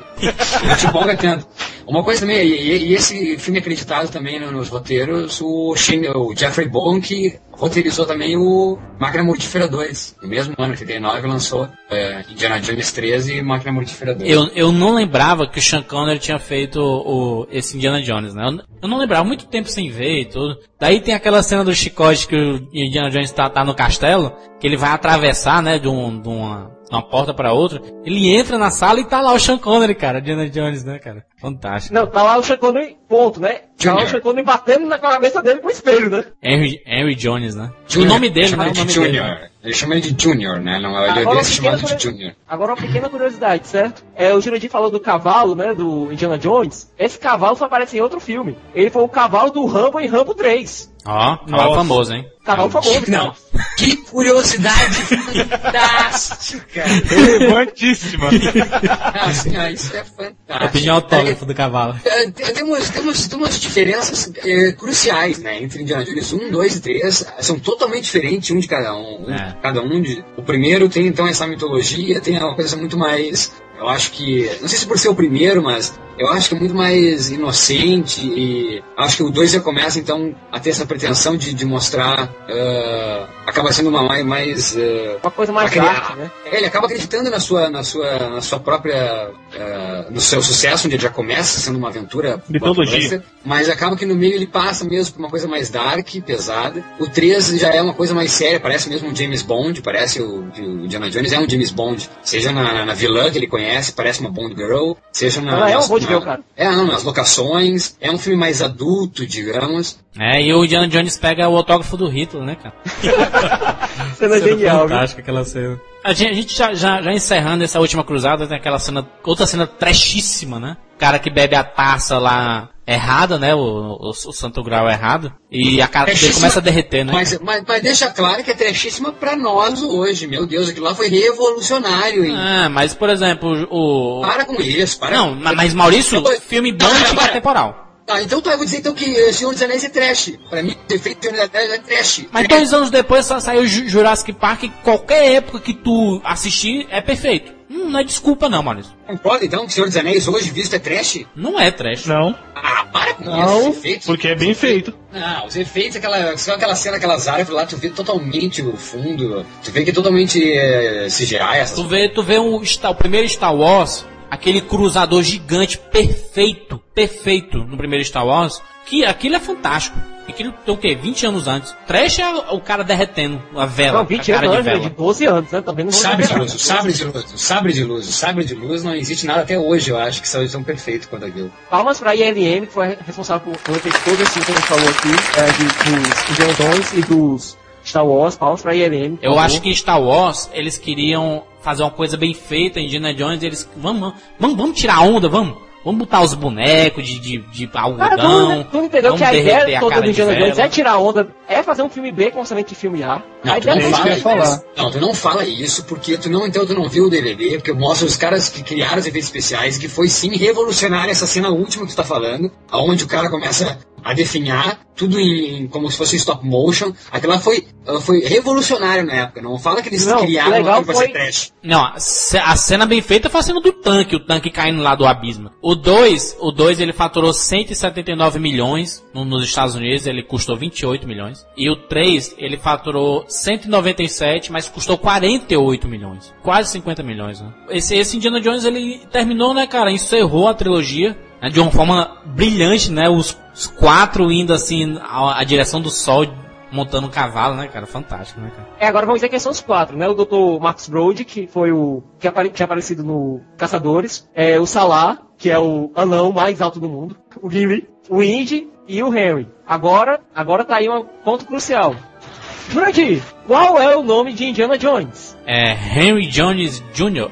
Não te empolga tanto. Uma coisa também, e, e esse filme é acreditado também no- nos roteiros, o, Shane, o Jeffrey Bourne, que roteirizou também o Máquina Mortífera 2. No mesmo ano, 89, lançou é, Indiana Jones 13 e Máquina Mortífera 2. Eu, eu não lembrava que o Sean Connery tinha feito o, esse Indiana Jones, né? Eu, eu não lembrava, muito tempo sem ver e tudo. Daí tem aquela cena do chicote que o Indiana Jones tá, tá no castelo, que ele vai atravessar, né, de, um, de uma, uma porta pra outra. Ele entra na sala e tá lá o Sean Connery, cara, Indiana Jones, né, cara? Fantástico. Não, tá lá o Sean Connery, ponto, né? Tá lá o. Sean Connery batendo na cabeça dele com o espelho, né? Henry, Henry Jones, né? Junior, o nome dele, chama né? O nome de dele. Junior. Ele chama ele de Junior, né? Não, ele Agora, é chamado de Junior. Agora uma pequena curiosidade, certo? É, o Jurandir falou do cavalo, né, do Indiana Jones. Esse cavalo só aparece em outro filme. Ele foi o cavalo do Rambo em Rambo 3. Ó, cavalo famoso, hein? Cavalo famoso. Não, que curiosidade [laughs] fantástica! Relevantíssima. Assim, ah, isso é Eu fantástico. pedi um autógrafo do cavalo. É, tem- Temos, temos, temos diferenças é, cruciais, né? Entre Indiana Jones 1, 2 e 3. São totalmente diferentes, um de cada um. um É. de cada um. De, o primeiro tem, então, essa mitologia, tem uma coisa muito mais... Eu acho que... Não sei se por ser o primeiro, mas... Eu acho que é muito mais inocente e... Acho que o 2 já começa, então, a ter essa pretensão de, de mostrar... ah, acaba sendo uma mais... mais ah, Uma coisa mais Aquele- arte, né? é, ele acaba acreditando na sua, na sua, na sua própria, eh, no seu sucesso, onde ele já começa sendo uma aventura Mitologia. mas acaba que no meio ele passa mesmo por uma coisa mais dark, pesada. O 3 já é uma coisa mais séria, parece mesmo um James Bond, parece o, o Indiana Jones é um James Bond, seja na, na, vilã que ele conhece, parece uma Bond Girl, seja na, Ela é uma nas- Bond Girl, cara. É, não, nas locações, é um filme mais adulto, digamos. É, e o Indiana Jones pega o autógrafo do Hitler, né, cara? [laughs] Cena Cena genial, fantástica aquela cena. A gente, a gente já, já, já encerrando essa última cruzada, tem aquela cena, outra cena trashíssima, né? O cara que bebe a taça lá errada, né? O, o, o Santo Grau errado. E a cara dele começa a derreter, né? Mas, mas, mas deixa claro que é trechíssima pra nós hoje, meu Deus, aquilo lá foi revolucionário, hein? Ah, mas por exemplo, o. Para com isso, para Não, ma- mas Maurício, filme bom para. temporal. Tá, então tá, eu vou dizer então que eh, Senhor dos Anéis é trash. Pra mim, o defeito do Senhor dos Anéis é trash. Mas dois anos depois só saiu Ju- Jurassic Park e qualquer época que tu assistir é perfeito. Hum, não é desculpa não, Maurício. Concorda então que Senhor dos Anéis hoje visto é trash? Não é trash. Não, Ah, para com isso, não, os efeitos. porque é bem feito. Não, os efeitos, aquela, só aquela cena, aquelas árvores lá, tu vê totalmente o fundo, tu vê que é totalmente eh, CGI, essas Tu vê, tu vê o, Star- o primeiro Star Wars, aquele cruzador gigante perfeito, perfeito no primeiro Star Wars, que aquilo é fantástico. Aquilo tem o quê? 20 anos antes. Trash é o cara derretendo a vela. Não, 20 a cara anos, de né, vela. de 12 anos, né? Também não Sabre de luz, o sabre de luz, o sabre de luz, o sabre de luz não existe nada até hoje, eu acho que são, são perfeitos quanto aquilo. Palmas pra ILM, que foi responsável por por ter todo esse que a gente falou aqui, é, de, dos Jones e dos Star Wars. Pra ILM. por Eu favor. acho que Star Wars eles queriam fazer uma coisa bem feita em Indiana Jones. Eles vamos, vamos, vamos tirar a onda, vamos. Vamos botar os bonecos de, de, de algodão. tu, tu entendeu que a ideia toda do Indiana Jones é tirar onda, é fazer um filme B com orçamento de filme A. Não, tu não fala falar. Não, tu não fala isso porque tu não, então tu não viu o DVD, porque mostra os caras que criaram os efeitos especiais, que foi sim revolucionária essa cena última que tu tá falando, aonde o cara começa a definhar tudo em, em- como se fosse stop motion. Aquela foi, foi revolucionária na época. Não fala que eles Não, criaram legal aquilo pra foi- ser trash. Não, a ce- a cena bem feita foi a cena do tanque, o tanque caindo lá do abismo. O 2, o 2 ele faturou 179 milhões no- nos Estados Unidos, ele custou 28 milhões. E o 3, ele faturou 197, mas custou 48 milhões. Quase 50 milhões, né? Esse, esse Indiana Jones, ele terminou, né, cara? Encerrou a trilogia né, de uma forma brilhante, né? Os, os quatro indo assim, a, a direção do sol, montando um cavalo, né, cara? Fantástico, né, cara? É, agora vamos dizer quem são os quatro, né? O Dr. Marcus Brody, que foi o que apare- tinha aparecido no Caçadores, é, o Salah, que é o anão mais alto do mundo, o Gimli, o Indy e o Henry. Agora, agora tá aí um ponto crucial. Jurandir, qual é o nome de Indiana Jones? É Henry Jones Jr.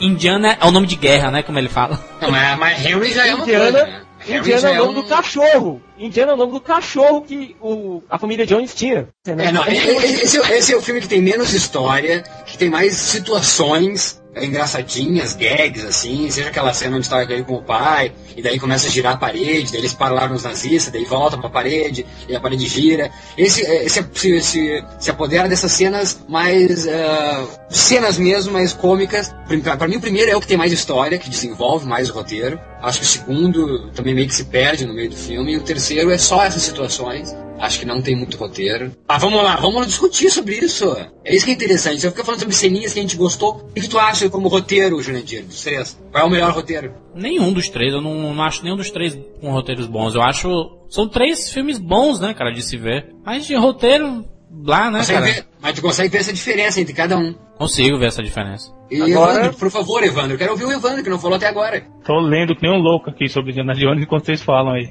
Indiana é o nome de guerra, né? Como ele fala. Não, mas, mas Henry já é uma Indiana, coisa, né? Indiana é o nome um- do cachorro. Indiana é o nome do cachorro que o, a família Jones tinha. É, não, esse, esse é- esse é o filme que tem menos história, que tem mais situações engraçadinhas, gags, assim, seja aquela cena onde está ele com o pai, e daí começa a girar a parede, daí eles param nos nazistas, daí volta pra parede, e a parede gira. Esse, esse, se, se, se apodera dessas cenas mais. Uh, cenas mesmo, mais cômicas. Pra mim, o primeiro é o que tem mais história, que desenvolve mais o roteiro. Acho que o segundo também meio que se perde no meio do filme, e o terceiro é só essas situações. Acho que não tem muito roteiro. Ah, vamos lá, vamos discutir sobre isso. É isso que é interessante. Você fica falando sobre ceninhas que a gente gostou. O que tu acha como roteiro, Jurandir, dos três? Qual é o melhor roteiro? Nenhum dos três. Eu não, não acho nenhum dos três com roteiros bons. Eu acho. São três filmes bons, né, cara, de se ver. Mas de roteiro, lá, né, Consegue cara? ver- mas tu consegue ver essa diferença entre cada um. Consigo ver essa diferença. E Agora- Evandro, por favor, Evandro, eu quero ouvir o Evandro, que não falou até agora. Tô lendo que nem um louco aqui sobre Indiana Jones enquanto vocês falam aí.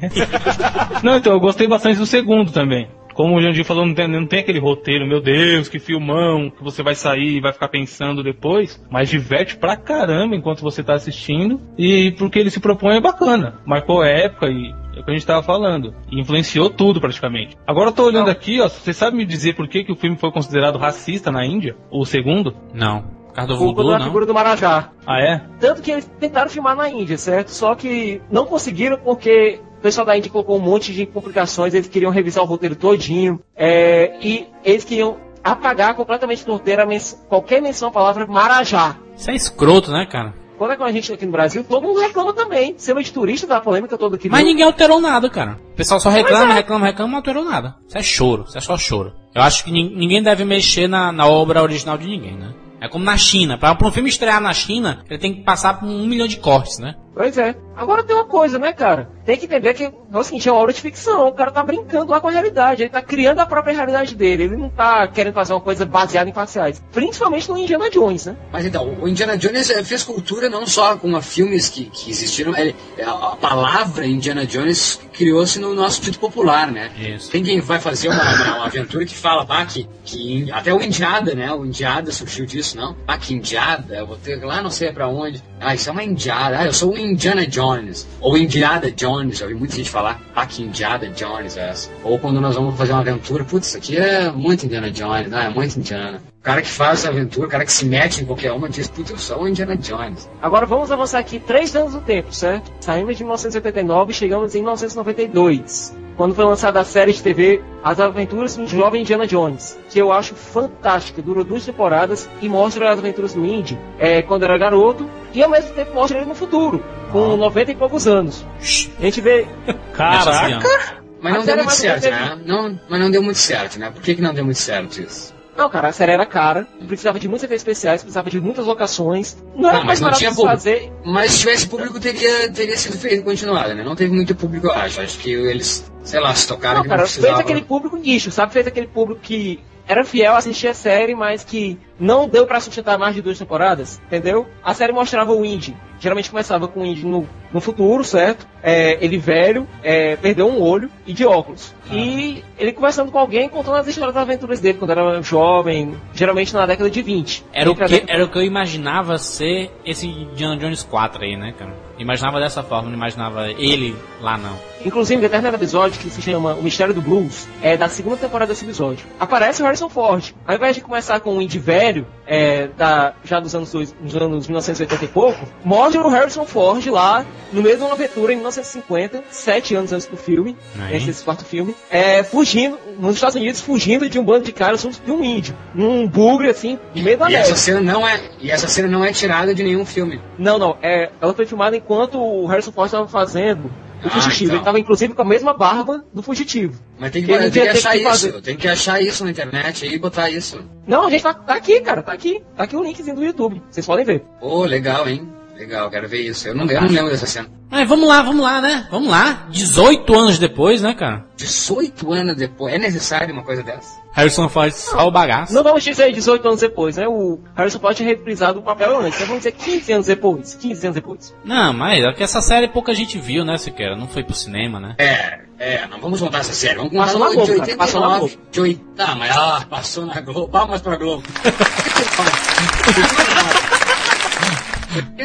[laughs] não, então, eu gostei bastante do segundo também. Como o Jandir falou, não tem, não tem aquele roteiro, meu Deus, que filmão, que você vai sair e vai ficar pensando depois, mas diverte pra caramba enquanto você tá assistindo, e porque ele se propõe é bacana. Marcou a época e é o que a gente tava falando. Influenciou tudo praticamente. Agora eu tô olhando aqui, ó, você sabe me dizer por que, que o filme foi considerado racista na Índia? O segundo? Não. Por causa do Culpa voodoo, da não. figura do Marajá. Ah, é? Tanto que eles tentaram filmar na Índia, certo? Só que não conseguiram porque o pessoal da Índia colocou um monte de complicações, eles queriam revisar o roteiro todinho, é, e eles queriam apagar completamente do roteiro a men- qualquer menção à palavra Marajá. Isso é escroto, né, cara? Quando é que a gente aqui no Brasil, todo mundo reclama também. Sendo de turista da polêmica toda aqui. Mas do- ninguém alterou nada, cara. O pessoal só reclama, é. reclama, reclama, não alterou nada. Isso é choro, isso é só choro. Eu acho que nin- ninguém deve mexer na, na obra original de ninguém, né? É como na China. Pra um filme estrear na China, ele tem que passar por um milhão de cortes, né? Pois é. Agora tem uma coisa, né, cara? Tem que entender que é o seguinte, é uma obra de ficção. O cara tá brincando lá com a realidade. Ele tá criando a própria realidade dele. Ele não tá querendo fazer uma coisa baseada em faciais. Principalmente no Indiana Jones, né? Mas então, o Indiana Jones fez cultura não só com a filmes que, que existiram, ele- a, palavra Indiana Jones criou-se no nosso dito popular, né? Isso. Tem quem vai fazer uma, uma- uma aventura que fala, bah, que, que in- até o Indiada, né? O Indiada surgiu disso, não? Ah, que Indiada, eu vou ter lá não sei pra onde. Ah, isso é uma Indiada. Ah, eu sou o Indiana Jones. Ou Indiada Jones, já ouvi muita gente falar. Ah, que Indiada Jones é essa. Ou quando nós vamos fazer uma aventura, putz, isso aqui é muito Indiana Jones, não, é muito Indiana. O cara que faz a aventura, o cara que se mete em qualquer uma, diz, putz, eu sou Indiana Jones. Agora vamos avançar aqui três anos no tempo, certo? Saímos de 1989 e chegamos em 1992. Quando foi lançada a série de TV As Aventuras do Jovem Indiana Jones, que eu acho fantástica, durou duas temporadas e mostra as aventuras do Indy é, quando era garoto e ao mesmo tempo mostra ele no futuro, com 90 e poucos anos. A gente vê Caraca! Mas não deu muito mais certo, teve- né? Não, mas não deu muito certo, né? Por que, que não deu muito certo isso? Não, cara, a série era cara, precisava de muitos efeitos especiais, precisava de muitas locações. Não era Ah, mais não barato de fazer. Mas se tivesse público, teria, teria sido feito continuado, né? Não teve muito público, eu acho. Acho que eles, sei lá, se tocaram Não, que cara, não fez precisava. aquele público nicho, sabe? Fez aquele público que era fiel a assistir a série, mas que não deu pra sustentar mais de duas temporadas, entendeu? A série mostrava o Indy. Geralmente começava com o Indy no, no futuro, certo? É, ele velho, é, perdeu um olho e de óculos. E ele conversando com alguém, contando as histórias das aventuras dele quando era jovem, geralmente na década de 20. Era o, que, década- era o que eu imaginava ser esse Indiana Jones 4 aí, né, cara? Imaginava dessa forma, não imaginava ele lá, não. Inclusive, em determinado episódio que se chama O Mistério do Blues, é da segunda temporada desse episódio. Aparece o Harrison Ford. Ao invés de começar com o Indy velho, é, da, já dos anos, dois, dos anos 1980 e pouco, mostra o Harrison Ford lá, no meio de uma aventura em 1950, sete anos antes do filme, Aí. esse, esse quarto filme, é, fugindo, nos Estados Unidos, fugindo de um bando de caras de um índio, num bugre assim, no meio da E neve. essa cena não é, e essa cena não é tirada de nenhum filme. Não, não. É, ela foi filmada enquanto o Harrison Ford estava fazendo o Ah, fugitivo. então. Ele estava inclusive com a mesma barba do fugitivo. Mas tem que, tem que achar que isso. Tem que achar isso na internet e botar isso. Não, a gente tá, tá aqui, cara. Tá aqui. Tá aqui o linkzinho do YouTube. Vocês podem ver. Ô, legal, hein? Legal, quero ver isso. Eu não, eu não lembro dessa cena. Mas vamos lá, vamos lá, né? Vamos lá. 18 anos depois, né, cara? 18 anos depois, é necessário uma coisa dessa? Harrison Ford só o bagaço. Não vamos dizer 18 anos depois, né? O Harrison Ford tinha reprisado o papel antes. Então vamos dizer 15 anos depois. 15 anos depois. Não, mas é que essa série pouca gente viu, né, Siqueira? Não foi pro cinema, né? É, é, não vamos contar essa série. Vamos contar Passou na Globo, de cara, passou na 89. De 8... Ah, mas ah, passou na Globo. Palmas pra Globo. [laughs] [laughs]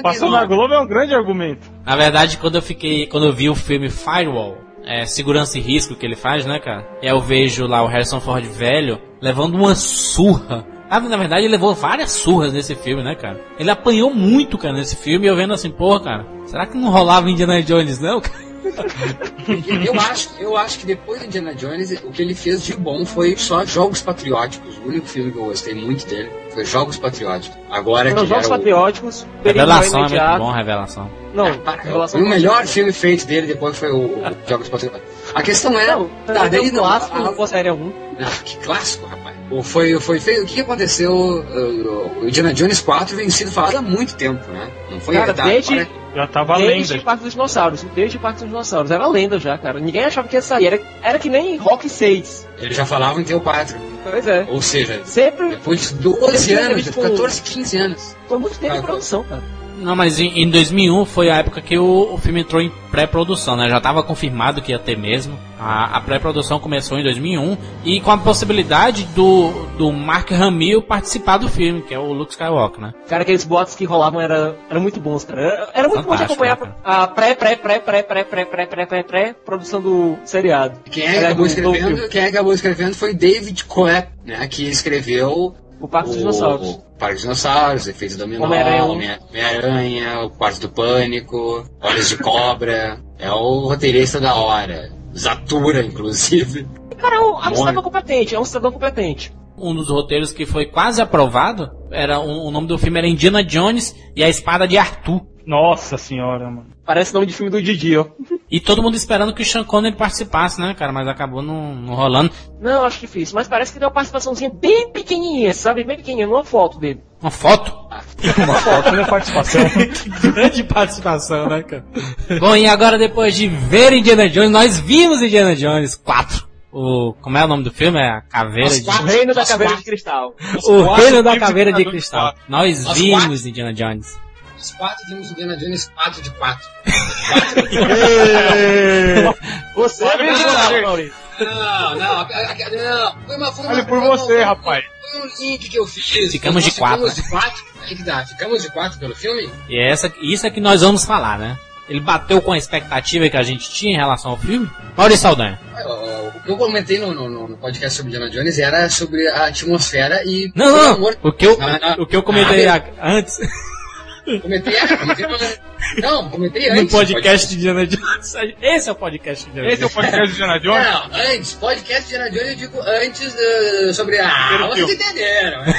Passou na Globo é um grande argumento. Na verdade, quando eu fiquei. Quando eu vi o filme Firewall, é, segurança e risco que ele faz, né, cara? E aí eu vejo lá o Harrison Ford velho levando uma surra Ah, na verdade, ele levou várias surras nesse filme, né, cara? Ele apanhou muito, cara, nesse filme, e eu vendo assim, porra, cara, será que não rolava Indiana Jones, não, cara? [laughs] eu, acho, eu acho que depois do Indiana Jones, o que ele fez de bom foi só Jogos Patrióticos. O único filme que eu gostei muito dele foi Jogos Patrióticos. Agora Não, que Jogos o- Patrióticos, Revelação é muito bom, Revelação. Não, Ah, para, Revelação o não melhor é filme feito dele depois foi o, o Jogos Patrióticos. A questão é. Não, tá, daí o não. clássico, a- não fosse Aérea 1. Ah, que clássico, rapaz. O- Foi, foi feio. O que aconteceu? uh, O Indiana Jones 4 vem sido falado há muito tempo, né? Não foi Cara, herdado. desde- Já tava Desde lenda. o Parque dos Dinossauros, desde o Parque dos Dinossauros. Era lenda já, cara. Ninguém achava que ia sair. Era, era que nem Rock 6. Eles já falavam em ter o 4. Pois é. Ou seja, Sempre depois de 12 Ele anos, tipo- 14, 15 anos. foi muito tempo Ah, de produção, cara. Não, mas em, em 2001 foi a época que o, o filme entrou em pré-produção, né? Já estava confirmado que ia ter mesmo. A, a pré-produção começou em 2001 e com a possibilidade do, do Mark Hamill participar do filme, que é o Luke Skywalker, né? Cara, aqueles boatos que rolavam eram era muito bons, cara. Era, era muito bom de acompanhar né, a pré, pré, pré, pré, pré, pré, pré, pré, pré, pré, produção do seriado. Quem é acabou do- do filme. escrevendo? Quem é que acabou escrevendo foi David Coe, né? Que escreveu O Parque dos Dinossauros. Parque dos Dinossauros, Efeito Dominó, Homem-Aranha. Homem- Homem-Aranha, o Quarto do Pânico, Olhos de Cobra. É o roteirista da hora. Zatura, inclusive. Cara, é um, é um cidadão competente, é um cidadão competente. Um dos roteiros que foi quase aprovado era um- o nome do filme era Indiana Jones e a Espada de Arthur. Nossa senhora, mano. Parece nome de filme do Didi, ó. E todo mundo esperando que o Sean Connery participasse, né, cara? Mas acabou não, não rolando. Não, acho difícil, mas parece que deu uma participaçãozinha bem pequenininha, sabe? Bem pequenininha, numa foto dele. Uma foto? Uma foto da participação. [laughs] Grande participação, né, cara? Bom, e agora depois de ver Indiana Jones, nós vimos Indiana Jones 4. O, como é o nome do filme? É a Caveira de... O Reino da Caveira quatro. de Cristal. O Reino da Caveira de de Cristal. Nós Os vimos quatro. Indiana Jones. Os quatro vimos Indiana Jones 4 de 4. Você Olha mesmo, por você. Maurício. Não, não, não. Foi uma, foi uma, Olha por uma- você, rapaz. Foi um link que eu fiz. Ficamos de Nós quatro, Ficamos de quatro. Aí que dá. Ficamos de quatro pelo filme? E é essa, isso é que nós vamos falar, né? Ele bateu com a expectativa que a gente tinha em relação ao filme. Maurício Saldanha. O que eu comentei no, no- no podcast sobre Indiana Jones era sobre a atmosfera e. Não, não, amor- o que eu, Não, não. o que eu comentei Ah, antes, Comentei, é, comentei no- Não, comentei no antes. podcast de Indiana Jones. Esse é o podcast de Indiana Esse é o Jones. podcast de Indiana Jones? Não, antes, podcast de Indiana Jones eu digo antes eh, sobre a. O vocês filme. entenderam, né?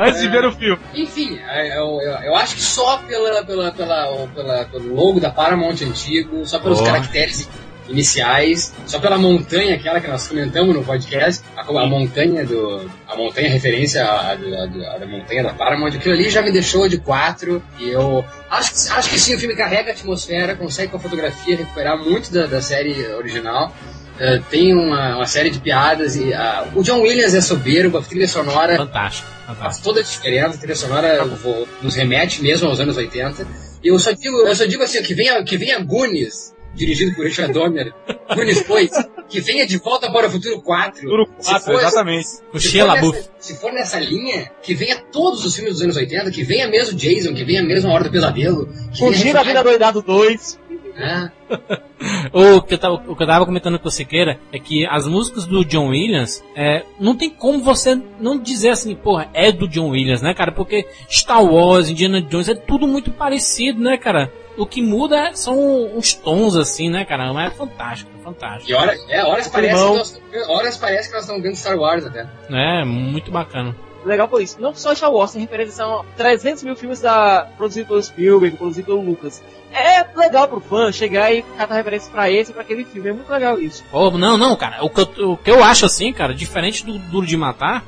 [laughs] Antes de ver o filme. Enfim, é, eu, eu, eu acho que só pela, pela, pela, pela- pelo logo da Paramount antigo, só pelos Porra. caracteres iniciais, só pela montanha, aquela que nós comentamos no podcast, a, a montanha do. A montanha referência à, à- à- à- da montanha da Paramount, aquilo ali já me deixou de quatro. E eu acho que, acho que sim, o filme carrega a atmosfera, consegue com a fotografia recuperar muito da, da série original. Eh, tem uma, uma série de piadas e ah, o John Williams é soberbo, a trilha sonora Fantástico, faz fantástico. toda a diferença, a trilha sonora vo- nos remete mesmo aos anos 80. E eu só digo, eu só digo assim, que venha, que venha Goonies, dirigido por Richard Donner, Goonies 2, que venha de volta para o futuro 4. Futuro Se 4, for- exatamente. O se for nessa- Se for nessa linha, que venha todos os filmes dos anos 80, que venha mesmo Jason, que venha mesmo A Hora do Pesadelo. Fugindo a vida doidado 2. né? [laughs] O que, eu tava, o que eu tava comentando com o Siqueira é que as músicas do John Williams, é, não tem como você não dizer assim, porra, é do John Williams, né, cara? Porque Star Wars, Indiana Jones, é tudo muito parecido, né, cara? O que muda são uns tons, assim, né, cara? Mas é fantástico, é fantástico. E hora, é, horas, parece que nós, horas parece que nós estamos vendo Star Wars até. É, muito bacana. Legal por isso. Não só Star Wars, tem referência a 300 mil filmes da, produzidos pelo Spielberg, produzidos pelo Lucas. É legal pro fã chegar e catar referência pra esse e pra aquele filme. É muito legal isso. Oh, não, não, cara. O que, eu, o que eu acho assim, cara, diferente do Duro de Matar,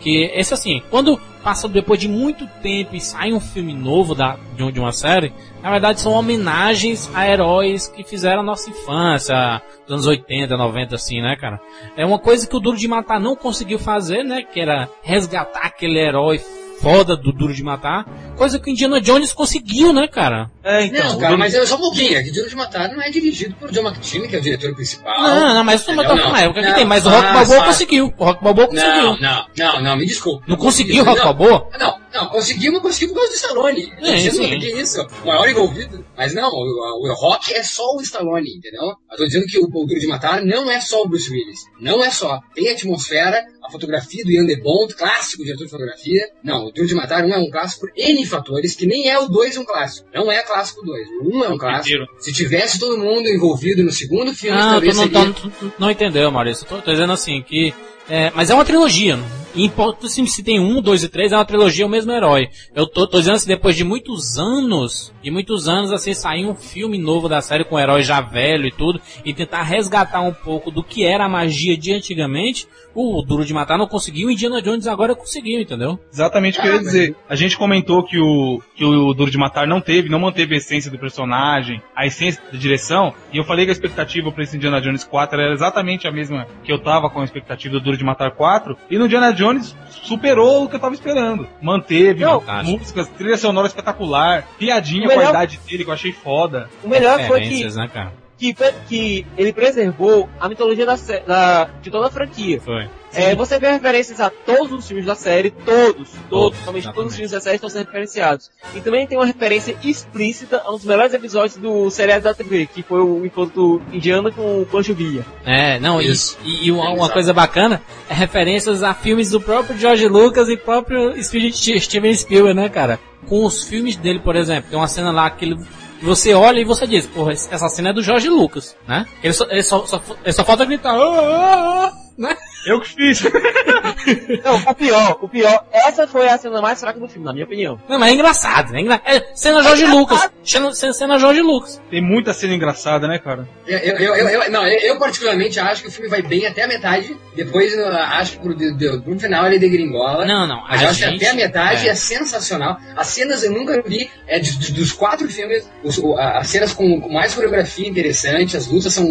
que esse assim, quando passa depois de muito tempo e sai um filme novo da, de, de uma série, na verdade são homenagens a heróis que fizeram a nossa infância, dos anos 80, 90, assim, né, cara? É uma coisa que o Duro de Matar não conseguiu fazer, né? Que era resgatar aquele herói foda do Duro de Matar, coisa que o Indiana Jones conseguiu, né, cara? É, não, cara, mas é só um pouquinho. É que Duro de Matar não é dirigido por John McTiernan, que é o diretor principal. Não, não, mas isso não tá uma época que Não, tem, mas o Rock Balboa conseguiu. O Rock Balboa conseguiu. Não, não, não, não, me desculpe. Não conseguiu, Rock não, Balboa? Não, Não, conseguimos, conseguimos por causa do Stallone. É, Sim, sim. que isso? O maior envolvido. Mas não, o, o Rock é só o Stallone, entendeu? Eu tô dizendo que o, o Duro de Matar não é só o Bruce Willis. Não é só. Tem a atmosfera, a fotografia do Ian de Bond, clássico diretor de fotografia. Não, o Duro de Matar 1 é um clássico por N fatores, que nem é o 2 um clássico. Não é clássico 2. O 1 é um clássico. Se tivesse todo mundo envolvido no segundo filme, Não, tu talvez não, seria... tu- tu- não entendeu, Maurício. Tô, tô dizendo assim que. é, mas é uma trilogia. E importa se, se tem um, dois e três, é uma trilogia, é o mesmo herói. Eu tô, tô dizendo assim, depois de muitos anos, de muitos anos, assim, sair um filme novo da série com o herói já velho e tudo, e tentar resgatar um pouco do que era a magia de antigamente, o Duro de Matar não conseguiu, o Indiana Jones agora conseguiu, entendeu? Exatamente o que eu ia dizer. A gente comentou que o, que o Duro de Matar não teve, não manteve a essência do personagem, a essência da direção, e eu falei que a expectativa para esse Indiana Jones 4 era exatamente a mesma que eu tava com a expectativa do Duro de Matar 4, e no Indiana Jones superou o que eu tava esperando. Manteve Não, músicas, trilha sonora espetacular, piadinha com a melhor- idade dele que eu achei foda. O melhor foi que, né, cara? Que, que ele preservou a mitologia da, da- de toda a franquia. Foi. É, você vê referências a todos os filmes da série, todos, todos, Todos, realmente todos os filmes da série estão sendo referenciados. E também tem uma referência explícita a um dos melhores episódios do seriado da TV, que foi o encontro indiano com o Pancho Villa. É, não, Isso. e, e uma, uma coisa bacana é referências a filmes do próprio George Lucas e próprio Steven Spielberg, né, cara? Com os filmes dele, por exemplo, tem uma cena lá que ele, você olha e você diz, porra, essa cena é do George Lucas, né? Ele só, ele só, só, ele só falta gritar, "Ah, ah, ah", né? Eu que fiz. [laughs] Não, o pior, o pior, essa foi a cena mais fraca do filme, na minha opinião. Não, mas é engraçado, é, engra... é cena George Lucas, cena, cena George Lucas. Tem muita cena engraçada, né, cara? Eu, eu, eu, eu- não, eu, particularmente acho que o filme vai bem até a metade. Depois, eu acho que pro, do- pro final ele degringola. Não, não, Mas a eu acho gente- que até a metade é. é. sensacional. As cenas eu nunca vi, é, de- de- dos quatro filmes, os- o- a- as cenas com, com mais coreografia interessante, as lutas são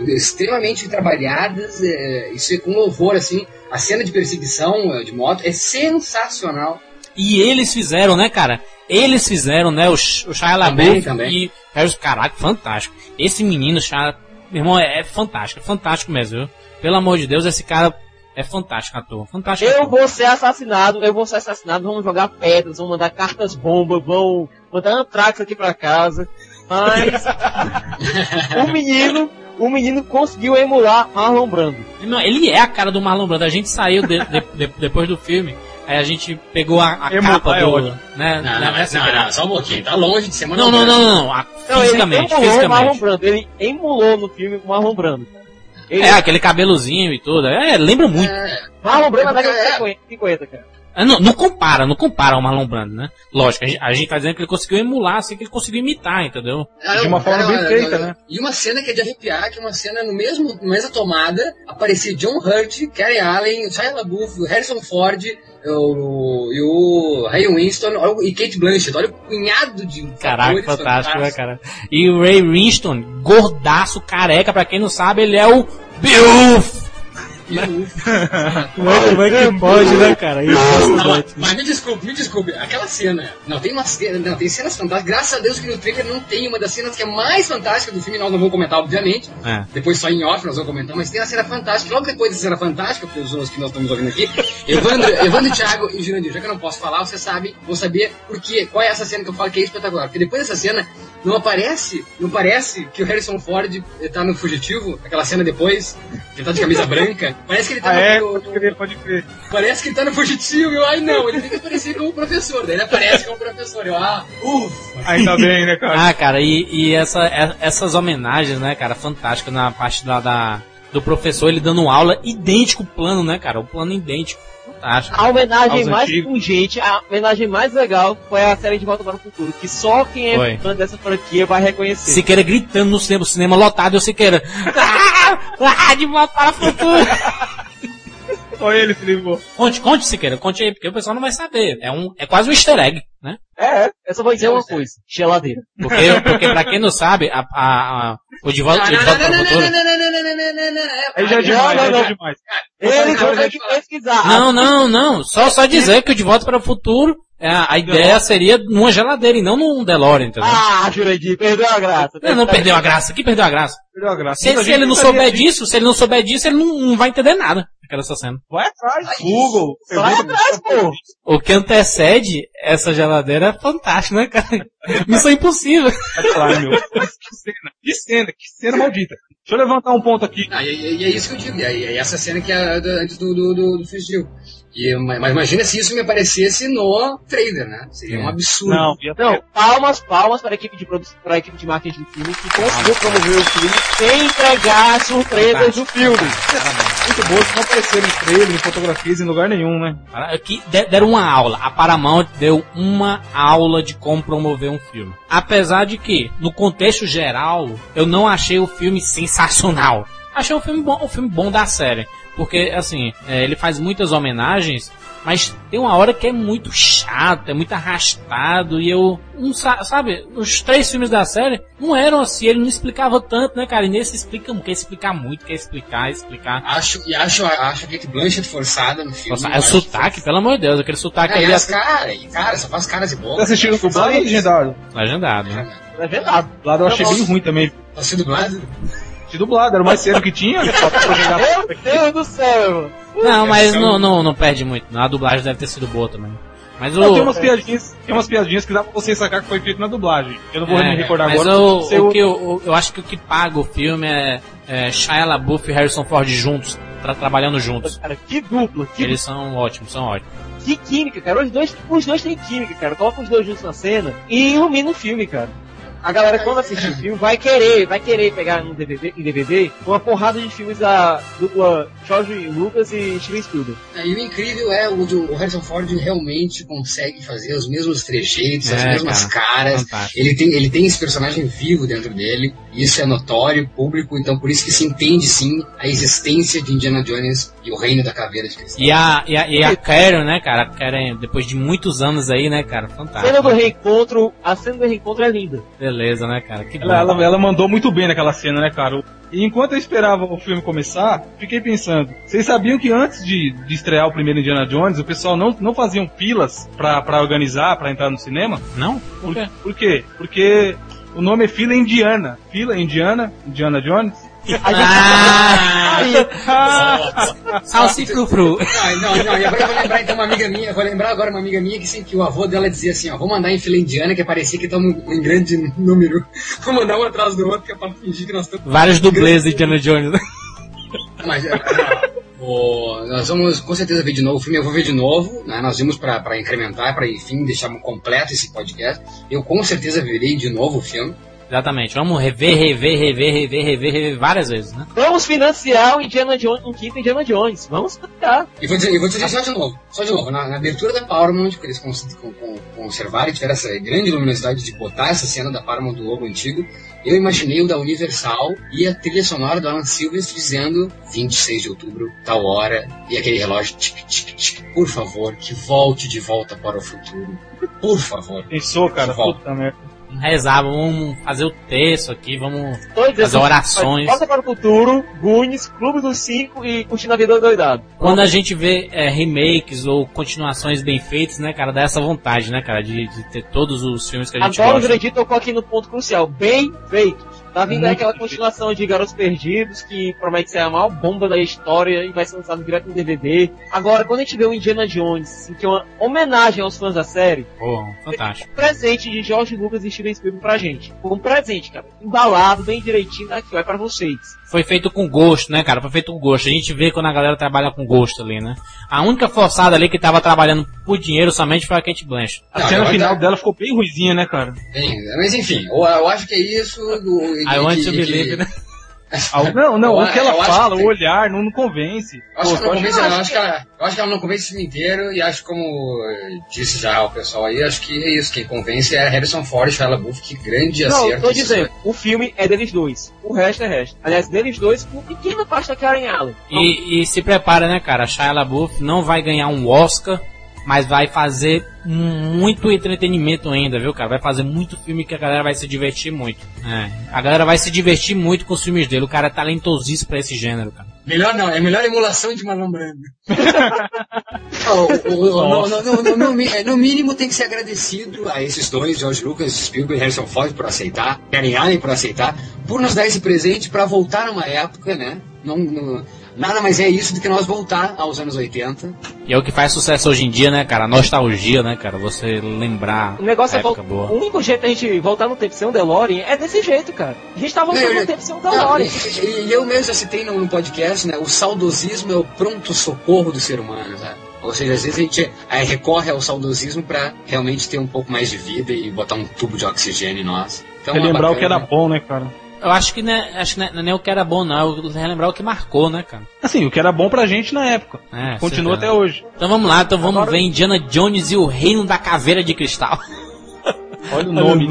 extremamente trabalhadas, é, isso é com louvor, assim. A cena de perseguição eh, de moto é sensacional. E eles fizeram, né, cara? Eles fizeram, né, o, o Shia Também, LaBeouf também. e Harris, caraca, fantástico. Esse menino, Shia, meu irmão, é, é fantástico, é fantástico mesmo, viu? Pelo amor de Deus, esse cara é fantástico ator, fantástico Eu ator. vou ser assassinado, eu vou ser assassinado, vão jogar pedras, vão mandar cartas bomba, vão mandar antrax aqui pra casa. Mas [laughs] o menino, o menino conseguiu emular Marlon Brando. Não, ele é a cara do Marlon Brando, a gente saiu de- de- de- depois do filme, aí a gente pegou a, a Emular capa é do... ótimo. Né, Não, né, não, nessa não, cara. não, só um pouquinho, tá longe de ser não, não, não, não, não, a- Não, fisicamente, ele o Marlon fisicamente. Brando, ele emulou no filme o Marlon Brando. Ele, É, aquele cabelozinho e tudo, é, lembra muito. É, Marlon Brando é da É década de 50, cara. Ah, Não, não compara, não compara ao Marlon Brando, né? Lógico, a gente, a gente tá dizendo que ele conseguiu emular, assim, que ele conseguiu imitar, entendeu? Ah, De uma forma cara, bem não, feita, não, né? E uma cena que é de arrepiar, que é uma cena no mesmo, na mesma tomada, aparecia John Hurt, Karen Allen, Shia LaBeouf, Harrison Ford, o, e o Ray Winston o- e Kate Blanchett. Olha o cunhado de Caraca, fantástico, né, cara? E o Ray Winston, gordaço, careca, pra quem não sabe, ele é o Beowulf! Como é, como é que pode, né, cara? Isso Não, mas, mas me desculpe, me desculpe, aquela cena, não tem uma cena, não, tem cenas fantásticas, graças a Deus que no trailer não tem uma das cenas que é mais fantástica do filme, nós não vamos comentar, obviamente, É. depois só em off nós vamos comentar, mas tem a cena fantástica, logo depois dessa cena fantástica, para os outros que nós estamos ouvindo aqui, Evandro, [laughs] Evandro Thiago e Jurandir, já que eu não posso falar, você sabe, vou saber por quê, qual é essa cena que eu falo que é espetacular, porque depois dessa cena, não aparece, não parece que o Harrison Ford tá no fugitivo, aquela cena depois, que ele tá de camisa branca, parece que ele tá Ah, no- é? Pode crer, pode crer. Parece que ele tá no fugitivo, eu, ai não, ele tem que aparecer como professor, daí ele aparece como professor, eu, ah, ufa. Ainda bem, né, cara? Ah, cara, e, e essa, é- essas homenagens, né, cara, fantástica na parte da, da- do professor, ele dando aula, idêntico plano, né, cara? O plano idêntico. Fantástico. A homenagem Aos mais antigos. pungente, a homenagem mais legal foi a série de Volta para o Futuro, que só quem é Foi. fã dessa franquia vai reconhecer. Siqueira gritando no cinema, cinema lotado, e o Siqueira. Ah, [laughs] ah, de volta para o futuro. [laughs] Só ele se. Conte, conte, Siqueira, conte aí, porque o pessoal não vai saber. É, um, é quase um easter egg, né? É, eu só vou dizer uma coisa, geladeira. Porque, porque pra quem não sabe, a, a, a- o De Volta, de volta para o Futuro... Aí já é Não, demais, não, aí já não. é demais. Não, ter que pesquisar. Não, não, não. Só, só dizer que o De Volta para o Futuro, é, a ideia seria numa geladeira e não num DeLorean, entendeu? Ah, Jurandir, perdeu a graça. Não, não perdeu a graça. Aqui perdeu a graça. Perdeu a graça. Se, se gente ele não souber disso. disso, se ele não souber disso, ele não, não vai entender nada. aquela essa cena. Vai atrás, Google. Vai atrás, pô. O que antecede essa geladeira é fantástico, né, cara? [laughs] Missão impossível. É claro, meu. Mas que cena, que cena, que cena maldita. Deixa eu levantar um ponto aqui. Ah, e, é isso que eu digo, e é, é essa cena que é antes do, do, do, do fuzil. E, ma- mas imagina se isso me aparecesse no trailer, né? Seria um É. absurdo. Não, palmas, palmas para a equipe de produção, para a equipe de marketing do filme que conseguiu promover o filme sem entregar surpresas do filme. muito boa, não apareceram em trailer, em fotografias, em lugar nenhum, né? Que de- deram uma aula. A Paramount deu uma aula de como promover um filme. Apesar de que, no contexto geral, eu não achei o filme sensacional. Achei um filme bom, um filme bom da série. Porque, assim, é, ele faz muitas homenagens, mas tem uma hora que é muito chato, é muito arrastado, e eu, não sa- sabe, os três filmes da série não eram assim, ele não explicava tanto, né, cara? E nesse explica, quer explicar muito, quer explicar, explicar. Acho, e acho, acho a Kate Blanchett forçada no filme. Eu é sotaque, pelo amor de Deus, aquele sotaque e ali as caras, e cara, só faz caras e Tá boca. assistindo dublado ou legendado? legendado, né? É verdade. Dublado eu achei bem ruim também. Tá sendo dublado? De dublado, era o mais cedo que tinha. Só pra jogar Meu Deus do céu! Não, mas são- não, não, não perde muito. A dublagem deve ter sido boa também. Mas o. Não, tem umas piadinhas, tem umas piadinhas que dá pra você sacar que foi feito na dublagem. Eu não vou é, me recordar mas agora. o, Sei o que eu, o- eu acho que o que paga o filme é, é Shia LaBeouf e Harrison Ford juntos, tra- trabalhando juntos. Cara, que dupla, que, Eles são ótimos, são ótimos. que química, cara. Os dois, os dois têm química, cara. Coloca os dois juntos na cena e ilumina o filme, cara. A galera, quando assistir o [laughs] filme, vai querer, vai querer pegar no DVD, em DVD uma porrada de filmes da dupla George Lucas e Steven Spielberg. E o incrível é o, do, o Harrison Ford realmente consegue fazer os mesmos trejeitos, as É, mesmas caras. Fantástico. Ele tem, ele tem esse personagem vivo dentro dele, isso é notório, público, então por isso que se entende sim a existência de Indiana Jones e o reino da caveira de cristal. E a, e a, e a Karen, né, cara? A Karen, depois de muitos anos aí, né, cara? A cena do Fantástico. reencontro, a cena do reencontro é linda. Beleza, né, cara? Que. Ela, ela, ela mandou muito bem naquela cena, né, cara? E enquanto eu esperava o filme começar, fiquei pensando, vocês sabiam que antes de, de estrear o primeiro Indiana Jones, o pessoal não, não faziam filas pra, pra organizar, pra entrar no cinema? Não? Por, por quê? Porque o nome é fila indiana. Fila indiana, Indiana Jones. Ah! [laughs] Salsi frufru. Ah, não, não, e agora eu vou lembrar então uma amiga minha, vou lembrar agora uma amiga minha que sempre que o avô dela dizia assim, ó, vou mandar em fila indiana que parecia que estamos em grande número. Vou mandar um atrás do outro que é pra fingir que nós estamos. Vários dublês de Indiana Jones. Mas é, o- nós vamos com certeza ver de novo o filme, eu vou ver de novo, né? Nós vimos pra incrementar, pra enfim deixar completo esse podcast. Eu com certeza verei de novo o filme. Exatamente. Vamos rever, rever, rever, rever, rever, rever várias vezes, né? Vamos financiar o Indiana Jones, um quinto Indiana Jones. Vamos financiar. E vou dizer, e vou dizer só de novo, só de novo, na, na abertura da Paramount, que eles cons- con- con- conservaram e tiveram essa grande luminosidade de botar essa cena da Paramount do logo antigo, eu imaginei o da Universal e a trilha sonora do Alan Silvestre dizendo 26 de outubro, tal hora, e aquele relógio tic, tic, tic, por favor, que volte de volta para o futuro. Por favor. Pensou, cara? Volta. Puta merda. Rezar, vamos fazer o texto aqui, vamos dizendo, fazer orações. Volta para o futuro, Goonies, Clube dos Cinco e Curtindo a Vida Doidado. Quando a gente vê é, remakes ou continuações bem feitas, né, cara, dá essa vontade, né, cara, de, de ter todos os filmes que a gente Agora o gosta. Jurandir tocou aqui no ponto crucial. Bem feito. Tá vindo Muito aquela bem continuação de Garotos Perdidos, que promete ser a maior bomba da história e vai ser lançado direto no DVD. Agora, quando a gente vê o Indiana Jones, assim, que é uma homenagem aos fãs da série, fantástico. presente de George Lucas e Steven Spielberg pra gente. Um presente, cara. Embalado, bem direitinho, aqui, vai pra vocês. Foi feito com gosto, né, cara? Foi feito com gosto. A gente vê quando a galera trabalha com gosto ali, né? A única forçada ali que tava trabalhando por dinheiro somente foi a Kate Blanchett. A Não, cena final tá- dela ficou bem ruizinha, né, cara? Bem, mas enfim, eu, eu acho que é isso. Do, I want to que- believe, né? [laughs] Não, não, Eu o que ela que fala, tem- o olhar, não, não convence. Eu acho, Pô, que ela não convence, eu acho acho que ela, eu acho que ela não convence o filme inteiro e acho como disse já o pessoal aí, acho que é isso, quem convence é Harrison Ford e Shia LaBeouf, que grande Não, acerto. eu tô dizendo, o filme é deles dois. O resto é resto. Aliás, deles dois, com pequena parte da Karen Allen. E, e se prepara, né, cara? A Shia LaBeouf não vai ganhar um Oscar, mas vai fazer muito entretenimento ainda, viu, cara? Vai fazer muito filme que a galera vai se divertir muito. É. A galera vai se divertir muito com os filmes dele. O cara é talentosíssimo pra esse gênero, cara. Melhor não, é a melhor emulação de Marlon Brando. [laughs] Oh, no mínimo tem que ser agradecido a esses dois, George Lucas, Spielberg e Harrison Ford, por aceitar, Karen Allen por aceitar, por nos dar esse presente para voltar a uma época, né? Não, não- nada mais é isso do que nós voltar aos anos 80. E é o que faz sucesso hoje em dia, né, cara? A nostalgia, né, cara? Você lembrar O negócio a é vol- época boa. O único jeito da gente voltar no tempo sem um DeLorean é desse jeito, cara. A gente tá voltando eu- no tempo sem um Não, DeLorean. e, eu mesmo já citei no, no podcast, né? O saudosismo é o pronto-socorro do ser humano, sabe? Ou seja, às vezes a gente recorre ao saudosismo pra realmente ter um pouco mais de vida e botar um tubo de oxigênio em nós. Então, é Relembrar o bacana, que era né? bom, né, cara? Eu acho que, né, acho que não é nem o que era bom, não. É o relembrar o que marcou, né, cara? Assim, o que era bom pra gente na época. É, Continua certeza. até hoje. Então vamos lá, então vamos Agora- ver Indiana Jones e o Reino da Caveira de Cristal. Olha o nome.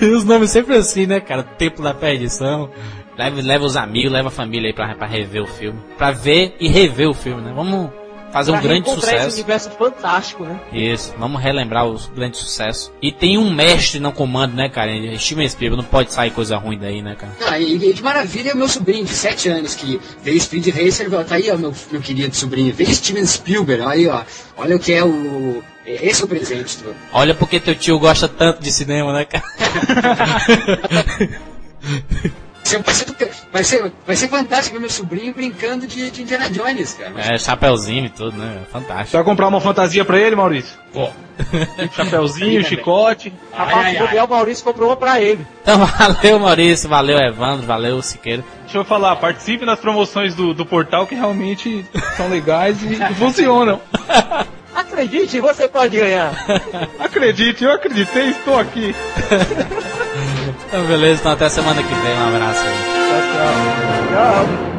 E [laughs] os nomes sempre assim, né, cara? Tempo da perdição. Leva, leva os amigos, leva a família aí pra, pra rever o filme. Pra ver e rever o filme, né? Vamos fazer um grande reencontrar esse sucesso. universo fantástico, né? Isso, vamos relembrar os grandes sucessos. E tem um mestre no comando, né, cara? Steven Spielberg, não pode sair coisa ruim daí, né, cara? Ah, e, e que maravilha é meu sobrinho de 7 anos que veio Speed Racer, ó, tá aí, ó, meu, meu querido sobrinho, veio Steven Spielberg, aí, ó, olha o que é o. Esse é o presente. Do... Olha porque teu tio gosta tanto de cinema, né, cara? [laughs] [laughs] Vai ser, vai, ser, vai ser fantástico ver meu sobrinho brincando de, de Indiana Jones, cara. É, chapeuzinho e tudo, né? Fantástico. Você vai comprar uma fantasia pra ele, Maurício? Pô. [laughs] Chapeuzinho, chicote. A Ai, parte ai, do ai. Biel Maurício comprou uma pra ele. Então [laughs] valeu, Maurício, valeu, Evandro, valeu, Siqueira. Deixa eu falar, participe nas promoções do, do portal que realmente são legais e, e funcionam. [laughs] Acredite, você pode ganhar. Acredite, eu acreditei, estou aqui. Então beleza, então até semana que vem, um abraço. Tchau, tchau. Tchau.